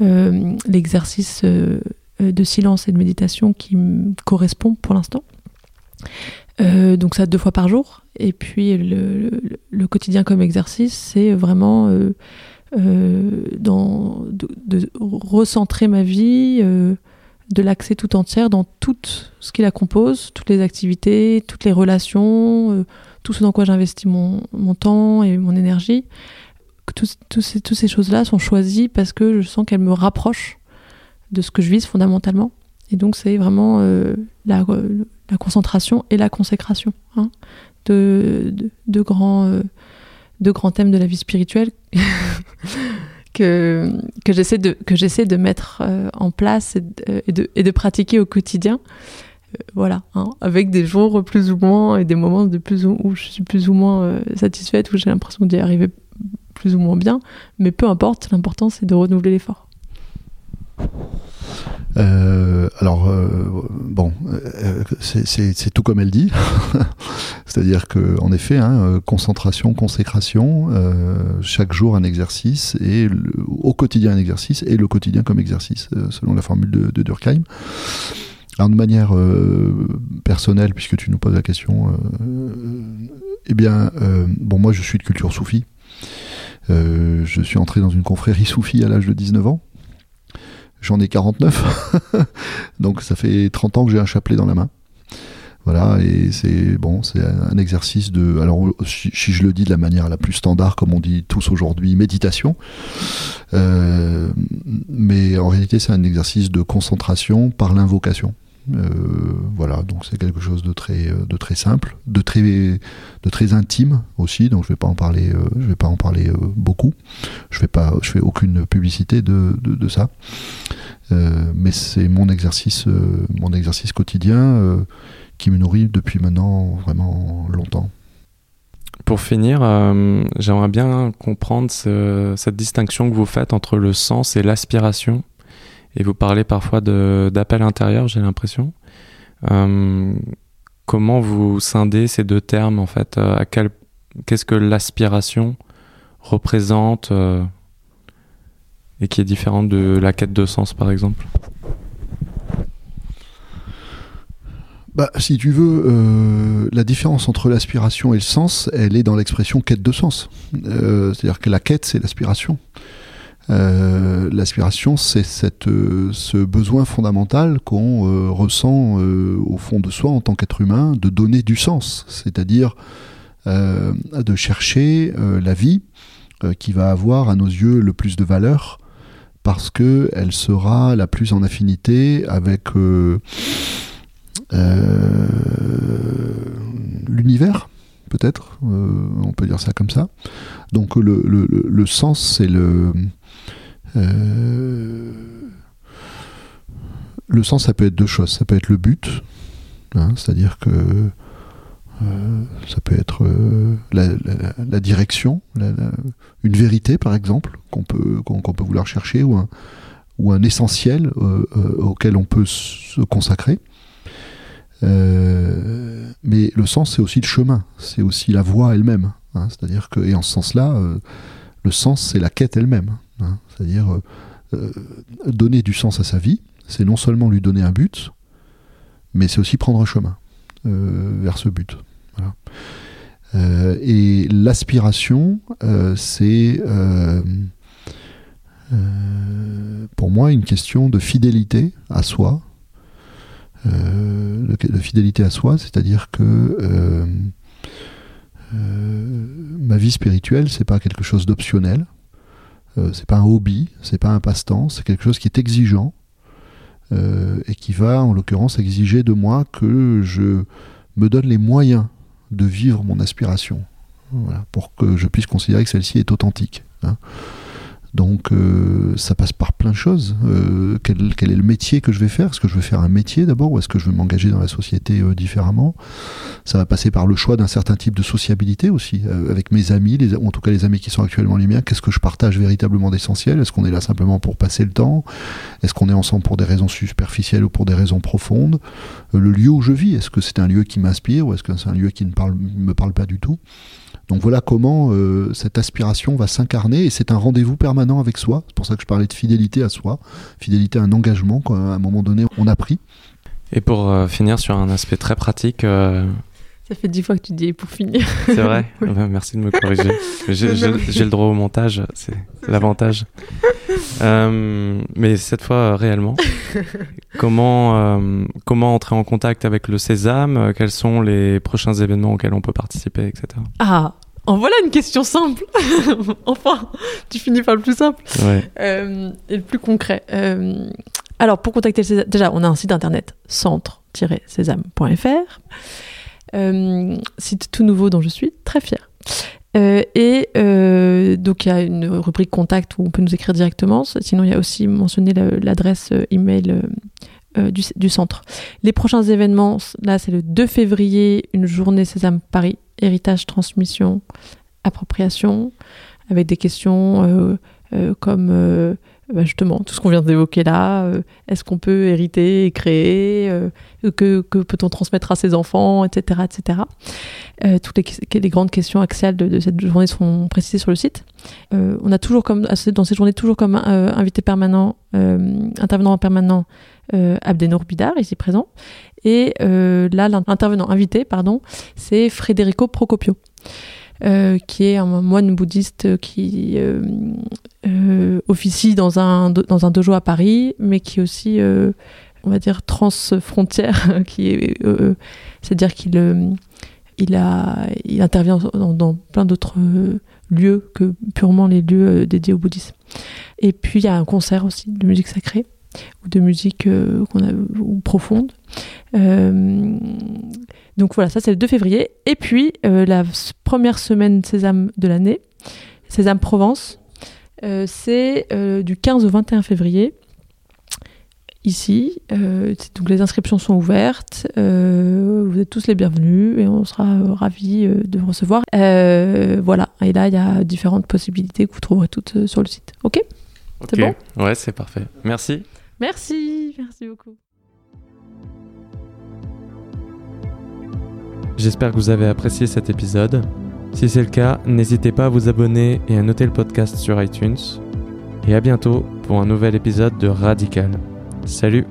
euh, l'exercice de silence et de méditation qui me correspond pour l'instant. donc ça deux fois par jour. Et puis le, quotidien comme exercice, c'est vraiment dans, de, recentrer ma vie, euh, de l'axer tout entière dans tout ce qui la compose, toutes les activités, toutes les relations, euh, tout ce dans quoi j'investis mon, temps et mon énergie. Toutes ces, choses-là sont choisies parce que je sens qu'elles me rapprochent de ce que je vise fondamentalement. Et donc c'est vraiment la, concentration et la consécration hein, de, de, grands deux grands thèmes de la vie spirituelle que, que j'essaie de, de mettre euh, en place et de, et de, pratiquer au quotidien. Euh, voilà, hein, avec des jours plus ou moins et des moments de plus où je suis plus ou moins euh, satisfaite, où j'ai l'impression d'y arriver plus ou moins bien. Mais peu importe, l'important c'est de renouveler l'effort. Euh, alors, euh, bon, euh, c'est tout comme elle dit. C'est-à-dire que, en effet, hein, concentration, consécration, chaque jour un exercice et au quotidien un exercice et le quotidien comme exercice, selon la formule de, Durkheim. Alors, de manière personnelle, puisque tu nous poses la question, eh bien, bon, moi, je suis de culture soufie. je suis entré dans une confrérie soufie à l'âge de 19 ans. J'en ai 49. Donc ça fait 30 ans que j'ai un chapelet dans la main. Voilà, et c'est bon, c'est un exercice de. Alors, si, je le dis de la manière la plus standard, comme on dit tous aujourd'hui, méditation. Euh, mais en réalité, c'est un exercice de concentration par l'invocation. Euh, voilà, donc c'est quelque chose de très, euh, de très simple, de très, de très intime aussi. Donc je vais pas en parler, euh, je vais pas en parler beaucoup. Je fais pas, je fais aucune publicité de, ça. mais c'est mon exercice, mon exercice quotidien qui me nourrit depuis maintenant vraiment longtemps. Pour finir, j'aimerais bien comprendre cette distinction que vous faites entre le sens et l'aspiration et vous parlez parfois d'appel intérieur, j'ai l'impression. Euh, comment vous scindez ces deux termes en fait? Euh, À qu'est-ce que l'aspiration représente euh, et qui est différente de la quête de sens par exemple? Bah, si tu veux, la différence entre l'aspiration et le sens, elle est dans l'expression quête de sens. C'est-à-dire que la quête, c'est l'aspiration. Euh, l'aspiration, c'est cette, euh, ce besoin fondamental qu'on euh, ressent au fond de soi en tant qu'être humain de donner du sens, c'est-à-dire de chercher la vie qui va avoir à nos yeux le plus de valeur parce que elle sera la plus en affinité avec l'univers peut-être, on peut dire ça comme ça. Donc le, le, le sens, c'est le, euh, le sens, ça peut être deux choses. Ça peut être le but, hein, c'est-à-dire que euh, ça peut être euh, la, direction, une vérité par exemple qu'on peut, peut vouloir chercher ou un, ou un essentiel auquel on peut se consacrer. mais le sens, c'est aussi le chemin, c'est aussi la voie elle-même. Hein, c'est-à-dire que, et en ce sens-là, le sens, c'est la quête elle-même. Hein. C'est-à-dire euh, euh, donner du sens à sa vie, c'est non seulement lui donner un but, mais c'est aussi prendre un chemin euh, vers ce but. et l'aspiration, c'est pour moi une question de fidélité à soi, de, fidélité à soi, c'est-à-dire que ma vie spirituelle, c'est pas quelque chose d'optionnel. Euh, c'est pas un hobby, c'est pas un passe-temps, c'est quelque chose qui est exigeant euh, et qui va, en l'occurrence, exiger de moi que je me donne les moyens de vivre mon aspiration, pour que je puisse considérer que celle-ci est authentique. Hein. Donc euh, ça passe par plein de choses. Euh, quel, est le métier que je vais faire? Est-ce que je vais faire un métier d'abord ou est-ce que je vais m'engager dans la société euh, différemment? Ça va passer par le choix d'un certain type de sociabilité aussi, avec mes amis, ou en tout cas les amis qui sont actuellement les miens. Qu'est-ce que je partage véritablement d'essentiel? Est-ce qu'on est là simplement pour passer le temps? Est-ce qu'on est ensemble pour des raisons superficielles ou pour des raisons profondes? Le lieu où je vis, est-ce que c'est un lieu qui m'inspire ou est-ce que c'est un lieu qui ne me parle pas du tout? Donc voilà comment euh, cette aspiration va s'incarner et c'est un rendez-vous permanent avec soi. C'est pour ça que je parlais de fidélité à soi, fidélité à un engagement qu'à un moment donné on a pris. Et pour euh, finir sur un aspect très pratique. Euh, ça fait dix fois que tu dis pour finir. C'est vrai Merci de me corriger. J'ai le droit au montage, c'est l'avantage. mais cette fois, réellement, comment, comment entrer en contact avec le Sésame? Quels sont les prochains événements auxquels on peut participer, etc. Ah en voilà une question simple. enfin, tu finis par le plus simple euh, et le plus concret. Euh, alors, pour contacter le Sésame, déjà, on a un site internet centre-sésame.fr. Euh, site tout nouveau dont je suis très fière. et donc il y a une rubrique contact où on peut nous écrire directement. Sinon, il y a aussi mentionné l'adresse email du, du, centre. Les prochains événements, là, c'est le 2 février, une journée Sésame Paris héritage, transmission, appropriation, avec des questions euh, euh, comme euh, bah, justement tout ce qu'on vient d'évoquer là. Est-ce qu'on peut hériter et créer Que, que peut-on transmettre à ses enfants, etc., etc. toutes les, grandes questions axiales de, cette journée sont précisées sur le site. on a toujours comme dans ces journées toujours comme invité permanent, intervenant permanent. Abdenour Bidar, ici présent, et euh, là, l'intervenant invité, pardon, c'est Federico Procopio. Euh, qui est un moine bouddhiste qui euh, officie dans un, dans un dojo à Paris, mais qui aussi, on va dire, transfrontière, c'est-à-dire qu'il il a, il intervient dans plein d'autres lieux que purement les lieux dédiés au bouddhisme. Et puis il y a un concert aussi de musique sacrée ou de musique euh, qu'on a, ou profonde. Euh, donc voilà, ça c'est le 2 février. Et puis euh, la première semaine Sésame de l'année, Sésame Provence, c'est du 15 au 21 février ici. donc les inscriptions sont ouvertes. vous êtes tous les bienvenus et on sera ravis de vous recevoir. voilà. Et là, il y a différentes possibilités que vous trouverez toutes sur le site. Ok, C'est bon? Ouais, c'est parfait. Merci. Merci, merci beaucoup. J'espère que vous avez apprécié cet épisode. Si c'est le cas, n'hésitez pas à vous abonner et à noter le podcast sur iTunes. Et à bientôt pour un nouvel épisode de Radical. Salut